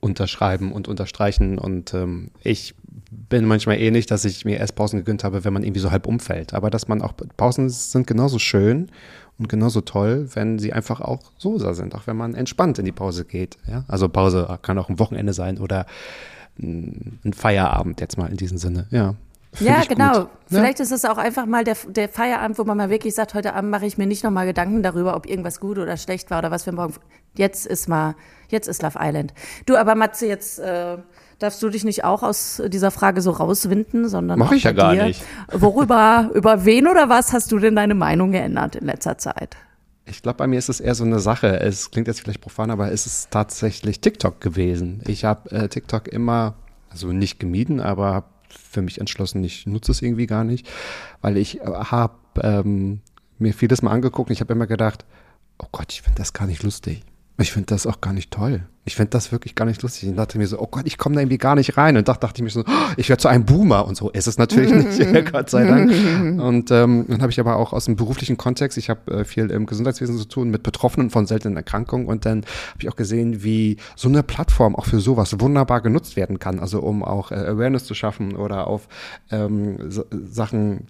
unterschreiben und unterstreichen. Und ähm, ich bin manchmal ähnlich, dass ich mir erst Pausen gegönnt habe, wenn man irgendwie so halb umfällt. Aber dass man auch, Pausen sind genauso schön und genauso toll, wenn sie einfach auch so sind, auch wenn man entspannt in die Pause geht. Ja? Also Pause kann auch ein Wochenende sein oder mm, ein Feierabend jetzt mal in diesem Sinne. Ja. Find Ja, ich gut. genau. Ja. Vielleicht ist es auch einfach mal der, der Feierabend, wo man mal wirklich sagt, heute Abend mache ich mir nicht nochmal Gedanken darüber, ob irgendwas gut oder schlecht war oder was wir morgen. Jetzt ist mal, jetzt ist Love Island. Du, aber Matze, jetzt äh, darfst du dich nicht auch aus dieser Frage so rauswinden, sondern Mach auch ich ja gar dir. nicht. Worüber, über wen oder was hast du denn deine Meinung geändert in letzter Zeit? Ich glaube, bei mir ist es eher so eine Sache. Es klingt jetzt vielleicht profan, aber es ist tatsächlich TikTok gewesen. Ich habe äh, TikTok immer, also nicht gemieden, aber habe für mich entschlossen, ich nutze es irgendwie gar nicht, weil ich äh, habe ähm, mir vieles mal angeguckt und ich habe immer gedacht, oh Gott, ich finde das gar nicht lustig. Ich finde das auch gar nicht toll. Ich finde das wirklich gar nicht lustig. Und dachte mir so, oh Gott, ich komme da irgendwie gar nicht rein. Und da dachte ich mir so, oh, ich werde zu einem Boomer. Und so ist es natürlich nicht, Gott sei Dank. Und ähm, dann habe ich aber auch aus dem beruflichen Kontext, ich habe äh, viel im Gesundheitswesen zu tun mit Betroffenen von seltenen Erkrankungen. Und dann habe ich auch gesehen, wie so eine Plattform auch für sowas wunderbar genutzt werden kann. Also um auch äh, Awareness zu schaffen oder auf ähm, Sachen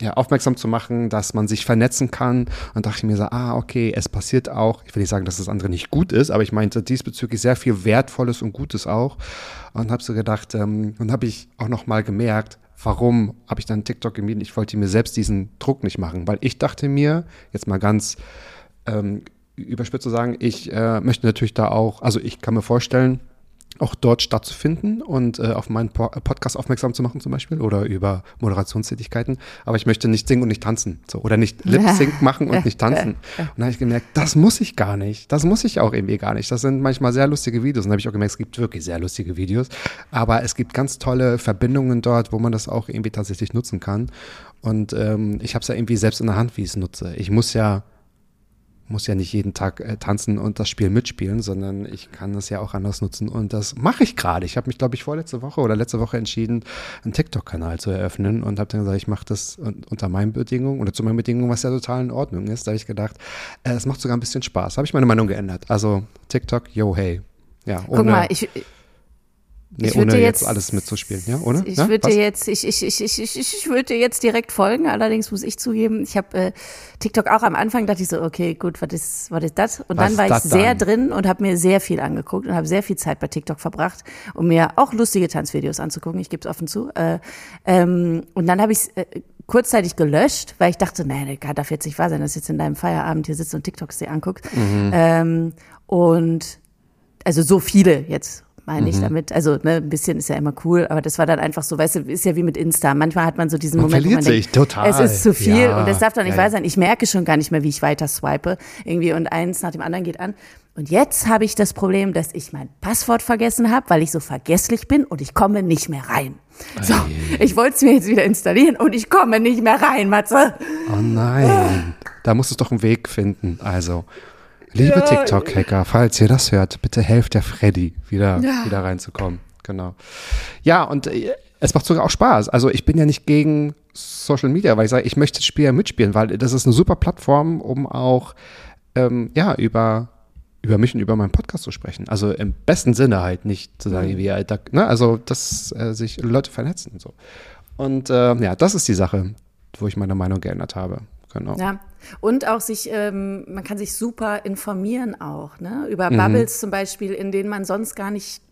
ja, aufmerksam zu machen, dass man sich vernetzen kann. Und dachte ich mir so, ah, okay, es passiert auch, ich will nicht sagen, dass das andere nicht gut ist, aber ich meinte diesbezüglich sehr viel Wertvolles und Gutes auch. Und habe so gedacht, ähm, und habe ich auch noch mal gemerkt, warum habe ich dann TikTok gemieden? Ich wollte mir selbst diesen Druck nicht machen, weil ich dachte mir, jetzt mal ganz ähm, überspitzt zu sagen, ich äh, möchte natürlich da auch, also ich kann mir vorstellen, auch dort stattzufinden und äh, auf meinen po Podcast aufmerksam zu machen zum Beispiel oder über Moderationstätigkeiten. Aber ich möchte nicht singen und nicht tanzen so, oder nicht Lip-Sync machen und nicht tanzen. Und da habe ich gemerkt, das muss ich gar nicht. Das muss ich auch irgendwie gar nicht. Das sind manchmal sehr lustige Videos. Und habe ich auch gemerkt, es gibt wirklich sehr lustige Videos. Aber es gibt ganz tolle Verbindungen dort, wo man das auch irgendwie tatsächlich nutzen kann. Und ähm, ich habe es ja irgendwie selbst in der Hand, wie ich es nutze. Ich muss ja muss ja nicht jeden Tag äh, tanzen und das Spiel mitspielen, sondern ich kann das ja auch anders nutzen und das mache ich gerade. Ich habe mich, glaube ich, vorletzte Woche oder letzte Woche entschieden, einen TikTok-Kanal zu eröffnen und habe dann gesagt, ich mache das un unter meinen Bedingungen oder zu meinen Bedingungen, was ja total in Ordnung ist. Da habe ich gedacht, äh, es macht sogar ein bisschen Spaß. Habe ich meine Meinung geändert. Also TikTok, yo, hey. Ja, Guck mal, ich, nee, ich würde ohne jetzt, jetzt alles mitzuspielen, ja, ohne? Ich ja? würde Was? jetzt, ich, ich, ich, ich, ich, ich würde jetzt direkt folgen. Allerdings muss ich zugeben, ich habe äh, TikTok auch am Anfang dachte ich so, okay, gut, was ist, was ist das? Und Was dann war ich sehr dann? drin und habe mir sehr viel angeguckt und habe sehr viel Zeit bei TikTok verbracht, um mir auch lustige Tanzvideos anzugucken. Ich gebe es offen zu. Äh, ähm, und dann habe ich es äh, kurzzeitig gelöscht, weil ich dachte, nee, das darf jetzt nicht wahr sein, dass jetzt in deinem Feierabend hier sitzt und TikToks dir anguckt. Mhm. Ähm, und also so viele jetzt meine Mhm. ich damit. Also ne, ein bisschen ist ja immer cool, aber das war dann einfach so, weißt du, ist ja wie mit Insta. Manchmal hat man so diesen Man Moment, wo man verliert denkt, sich total. es ist zu viel Ja, und das darf doch nicht ja, wahr sein. Ich merke schon gar nicht mehr, wie ich weiter swipe irgendwie und eins nach dem anderen geht an. Und jetzt habe ich das Problem, dass ich mein Passwort vergessen habe, weil ich so vergesslich bin und ich komme nicht mehr rein. So, ich wollte es mir jetzt wieder installieren und ich komme nicht mehr rein, Matze. Oh nein, da muss es doch einen Weg finden. Also, liebe Ja. TikTok-Hacker, falls ihr das hört, bitte helft der Freddy, wieder, Ja. wieder reinzukommen. Genau. Ja, und äh, es macht sogar auch Spaß. Also ich bin ja nicht gegen Social Media, weil ich sage, ich möchte das Spiel ja mitspielen, weil das ist eine super Plattform, um auch ähm, ja, über, über mich und über meinen Podcast zu sprechen. Also im besten Sinne halt nicht zu sagen, wie Alter, ne? Also, dass äh, sich Leute vernetzen und so. Und äh, ja, das ist die Sache, wo ich meine Meinung geändert habe. Genau. Ja. Und auch sich, ähm, man kann sich super informieren auch, ne? Mhm. Über Bubbles zum Beispiel, in denen man sonst gar nicht,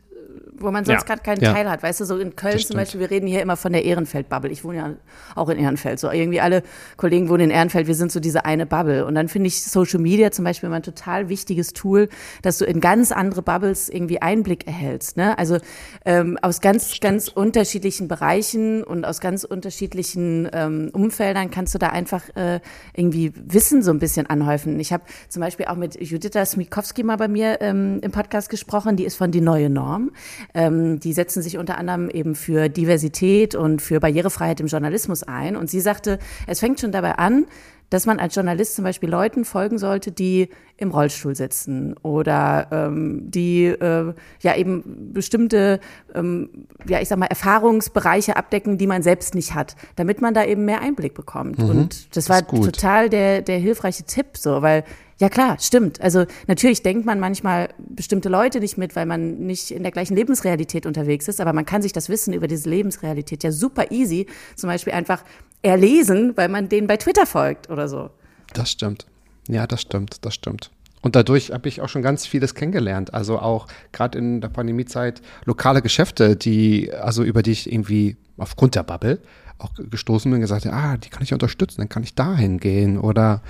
wo man sonst Ja. gerade keinen Ja. Teil hat. Weißt du, so in Köln zum stimmt. Beispiel, wir reden hier immer von der Ehrenfeld-Bubble. Ich wohne ja auch in Ehrenfeld. So irgendwie alle Kollegen wohnen in Ehrenfeld, wir sind so diese eine Bubble. Und dann finde ich Social Media zum Beispiel immer ein total wichtiges Tool, dass du in ganz andere Bubbles irgendwie Einblick erhältst. Ne? Also ähm, aus ganz, ganz unterschiedlichen Bereichen und aus ganz unterschiedlichen ähm, Umfeldern kannst du da einfach äh, irgendwie Wissen so ein bisschen anhäufen. Ich habe zum Beispiel auch mit Juditha Smikowski mal bei mir ähm, im Podcast gesprochen, die ist von Die Neue Norm. Ähm, die setzen sich unter anderem eben für Diversität und für Barrierefreiheit im Journalismus ein. Und sie sagte, es fängt schon dabei an, dass man als Journalist zum Beispiel Leuten folgen sollte, die im Rollstuhl sitzen oder ähm, die äh, ja eben bestimmte, ähm, ja ich sag mal, Erfahrungsbereiche abdecken, die man selbst nicht hat, damit man da eben mehr Einblick bekommt. Und das war gut. total der, der hilfreiche Tipp, so, weil ja klar, stimmt. Also natürlich denkt man manchmal bestimmte Leute nicht mit, weil man nicht in der gleichen Lebensrealität unterwegs ist, aber man kann sich das Wissen über diese Lebensrealität ja super easy zum Beispiel einfach erlesen, weil man denen bei Twitter folgt oder so. Das stimmt. Ja, das stimmt, das stimmt. Und dadurch habe ich auch schon ganz vieles kennengelernt. Also auch gerade in der Pandemiezeit lokale Geschäfte, die, also über die ich irgendwie aufgrund der Bubble auch gestoßen bin und gesagt, ah, die kann ich unterstützen, dann kann ich dahin gehen oder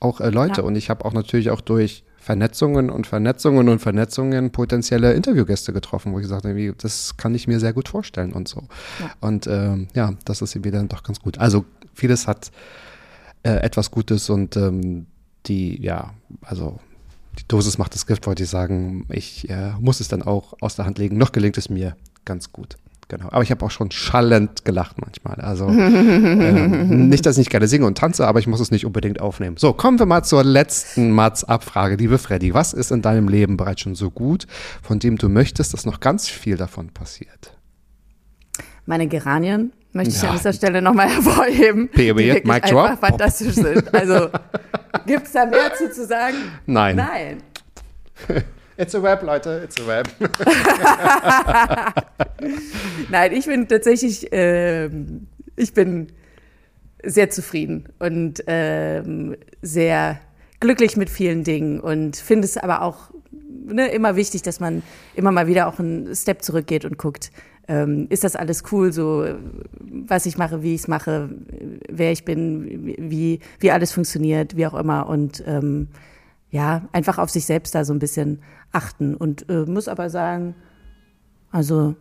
auch äh, Leute. Ja. Und ich habe auch natürlich auch durch Vernetzungen und Vernetzungen und Vernetzungen potenzielle Interviewgäste getroffen, wo ich gesagt habe, das kann ich mir sehr gut vorstellen und so. Und ähm, ja, das ist irgendwie dann doch ganz gut. Also vieles hat äh, etwas Gutes und ähm, die, ja, also die Dosis macht das Gift, wollte ich sagen. Ich äh, muss es dann auch aus der Hand legen. Noch gelingt es mir ganz gut. Genau. Aber ich habe auch schon schallend gelacht manchmal. Also ähm, nicht, dass ich nicht gerne singe und tanze, aber ich muss es nicht unbedingt aufnehmen. So, kommen wir mal zur letzten Mats-Abfrage. Liebe Freddy, was ist in deinem Leben bereits schon so gut, von dem du möchtest, dass noch ganz viel davon passiert? Meine Geranien möchte ich Ja. an dieser Stelle nochmal hervorheben, wirklich mic drop. einfach fantastisch sind. Also gibt es da mehr zu, zu sagen? Nein. Nein. It's a web, Leute, it's a web. Nein, ich bin tatsächlich, ähm, ich bin sehr zufrieden und ähm, sehr glücklich mit vielen Dingen und finde es aber auch ne, immer wichtig, dass man immer mal wieder auch einen Step zurückgeht und guckt, ähm, ist das alles cool, so äh, was ich mache, wie ich es mache, wer ich bin, wie, wie alles funktioniert, wie auch immer und ähm, ja, einfach auf sich selbst da so ein bisschen achten und äh, muss aber sagen, also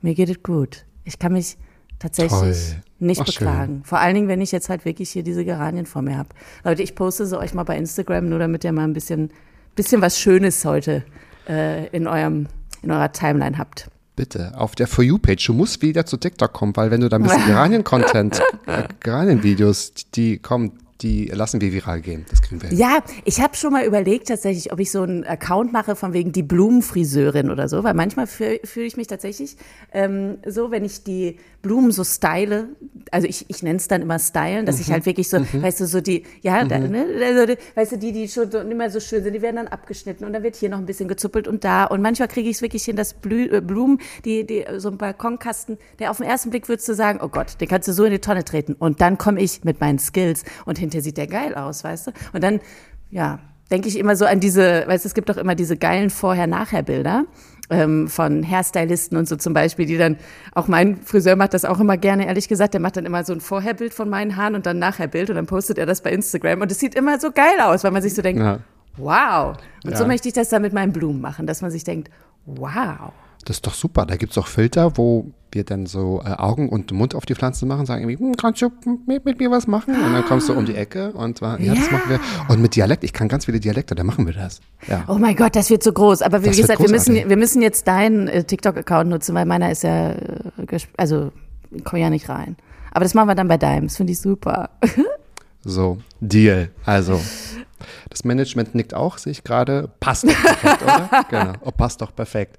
mir geht es gut. Ich kann mich tatsächlich Toll. nicht Ach, schön. beklagen. Vor allen Dingen, wenn ich jetzt halt wirklich hier diese Geranien vor mir habe. Leute, ich poste sie euch mal bei Instagram, nur damit ihr mal ein bisschen, bisschen was Schönes heute äh, in, eurem, in eurer Timeline habt. Bitte, auf der For You-Page. Du musst wieder zu TikTok kommen, weil wenn du da ein bisschen Geranien-Content, äh, Geranien-Videos, die kommen, die lassen wir viral gehen. Das kriegen wir hin. Ja, ich habe schon mal überlegt tatsächlich, ob ich so einen Account mache von wegen die Blumenfriseurin oder so, weil manchmal fühle fühl ich mich tatsächlich ähm, so, wenn ich die Blumen so style, also ich, ich nenne es dann immer stylen, dass ich halt wirklich so, weißt du, so die, ja, da, ne, also, die- weißt du, die, die schon so, immer so schön sind, die werden dann abgeschnitten und dann wird hier noch ein bisschen gezuppelt und da. Und manchmal kriege ich es wirklich hin, dass Blü äh, Blumen, die, die, so ein Balkonkasten, der auf den ersten Blick würdest du sagen, oh Gott, den kannst du so in die Tonne treten. Und dann komme ich mit meinen Skills und hinterher sieht der geil aus, weißt du, und dann, ja, denke ich immer so an diese, weißt du, es gibt doch immer diese geilen Vorher-Nachher-Bilder ähm, von Hairstylisten und so zum Beispiel, die dann, auch mein Friseur macht das auch immer gerne, ehrlich gesagt, der macht dann immer so ein Vorherbild von meinen Haaren und dann Nachherbild und dann postet er das bei Instagram und es sieht immer so geil aus, weil man sich so denkt, Ja. wow. Und so Ja. möchte ich das dann mit meinen Blumen machen, dass man sich denkt, wow. Das ist doch super. Da gibt es auch Filter, wo wir dann so äh, Augen und Mund auf die Pflanzen machen, sagen irgendwie, hm, kannst du mit, mit, mir was machen? Und dann kommst du um die Ecke und ja, ja, das machen wir. Und mit Dialekt, ich kann ganz viele Dialekte, da machen wir das. Ja. Oh mein Gott, das wird so groß. Aber wie Das gesagt, wir müssen, wir müssen jetzt deinen äh, TikTok-Account nutzen, weil meiner ist ja, äh, also, komm ja nicht rein. Aber das machen wir dann bei deinem. Das finde ich super. So, Deal. Also, das Management nickt auch, sehe ich gerade. Passt doch perfekt, oder? Genau, oh, passt doch perfekt.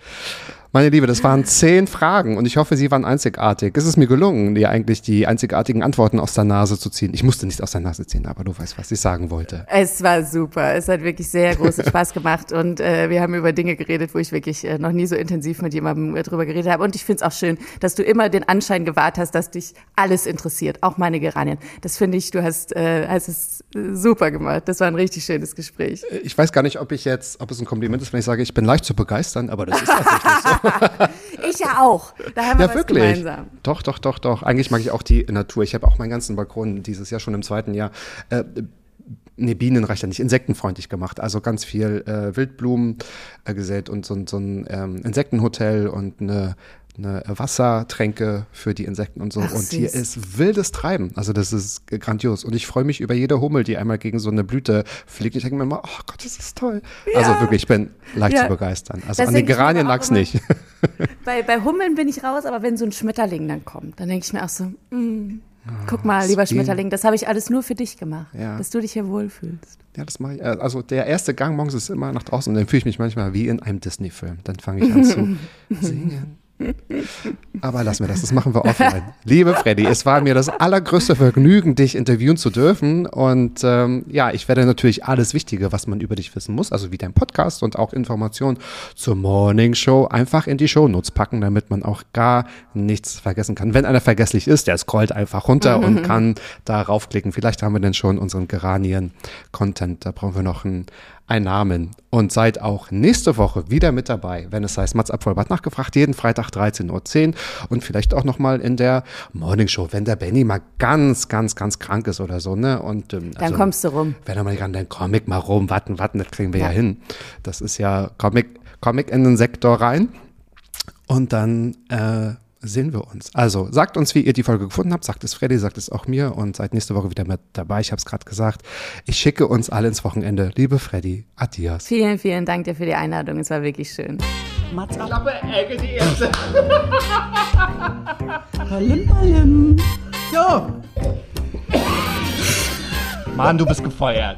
Meine Liebe, das waren zehn Fragen und ich hoffe, sie waren einzigartig. Es ist mir gelungen, dir eigentlich die einzigartigen Antworten aus der Nase zu ziehen. Ich musste nicht aus der Nase ziehen, aber du weißt, was ich sagen wollte. Es war super. Es hat wirklich sehr großen Spaß gemacht und äh, wir haben über Dinge geredet, wo ich wirklich äh, noch nie so intensiv mit jemandem äh, drüber geredet habe. Und ich finde es auch schön, dass du immer den Anschein gewahrt hast, dass dich alles interessiert, auch meine Geranien. Das finde ich, du hast, äh, hast es äh, super gemacht. Das war ein richtig schönes Gespräch. Ich weiß gar nicht, ob ich jetzt, ob es ein Kompliment ist, wenn ich sage, ich bin leicht zu begeistern, aber das ist tatsächlich so. Ich ja auch. Da haben wir Ja, wirklich. gemeinsam. Doch, doch, doch, doch. Eigentlich mag ich auch die Natur. Ich habe auch meinen ganzen Balkon dieses Jahr schon im zweiten Jahr. Äh, Nee, Bienen reicht ja nicht, insektenfreundlich gemacht. Also ganz viel äh, Wildblumen äh, gesät und so, ein- so ein ähm, Insektenhotel und eine, eine Wassertränke für die Insekten und so. Ach, und hier ist wildes Treiben. Also das ist grandios. Und ich freue mich über jede Hummel, die einmal gegen so eine Blüte fliegt. Ich denke mir immer, oh Gott, das ist toll. Also wirklich, ich bin leicht Ja. zu begeistern. Also Das an den Geranien lag es nicht. Bei, bei Hummeln bin ich raus, aber wenn so ein Schmetterling dann kommt, dann denke ich mir auch so, mm, guck mal, lieber. Schmetterling, das habe ich alles nur für dich gemacht, Ja. dass du dich hier wohlfühlst. Ja, das mache ich. Äh, Also der erste Gang morgens ist immer nach draußen und dann fühle ich mich manchmal wie in einem Disney-Film. Dann fange ich an zu singen. Aber lass mir das, das machen wir offline. Liebe Freddy, es war mir das allergrößte Vergnügen, dich interviewen zu dürfen. Und ähm, ja, ich werde natürlich alles Wichtige, was man über dich wissen muss, also wie dein Podcast und auch Informationen zur Morning Show, einfach in die Shownotes packen, damit man auch gar nichts vergessen kann. Wenn einer vergesslich ist, der scrollt einfach runter und kann da raufklicken. Vielleicht haben wir denn schon unseren Geranien-Content. Da brauchen wir noch einen, einen Namen. Und seid auch nächste Woche wieder mit dabei, wenn es heißt Mats Abvollbart nachgefragt, jeden Freitag 13.10 Uhr und vielleicht auch nochmal in der Morning Show, wenn der Benny mal ganz, ganz, ganz krank ist oder so, ne? Und ähm, Dann kommst du rum. wenn er mal kann, dann Comic mal rum, warten, warten, das kriegen wir ja, Ja. hin. Das ist ja Comic, Comic in den Sektor rein. Und dann äh, sehen wir uns. Also sagt uns, wie ihr die Folge gefunden habt. Sagt es Freddy, sagt es auch mir und seid nächste Woche wieder mit dabei. Ich habe es gerade gesagt. Ich schicke uns alle ins Wochenende. Liebe Freddy, adios. Vielen, vielen Dank dir für die Einladung. Es war wirklich schön. Mats ab. Ballim, ballim. Ja. Mann, du bist gefeuert.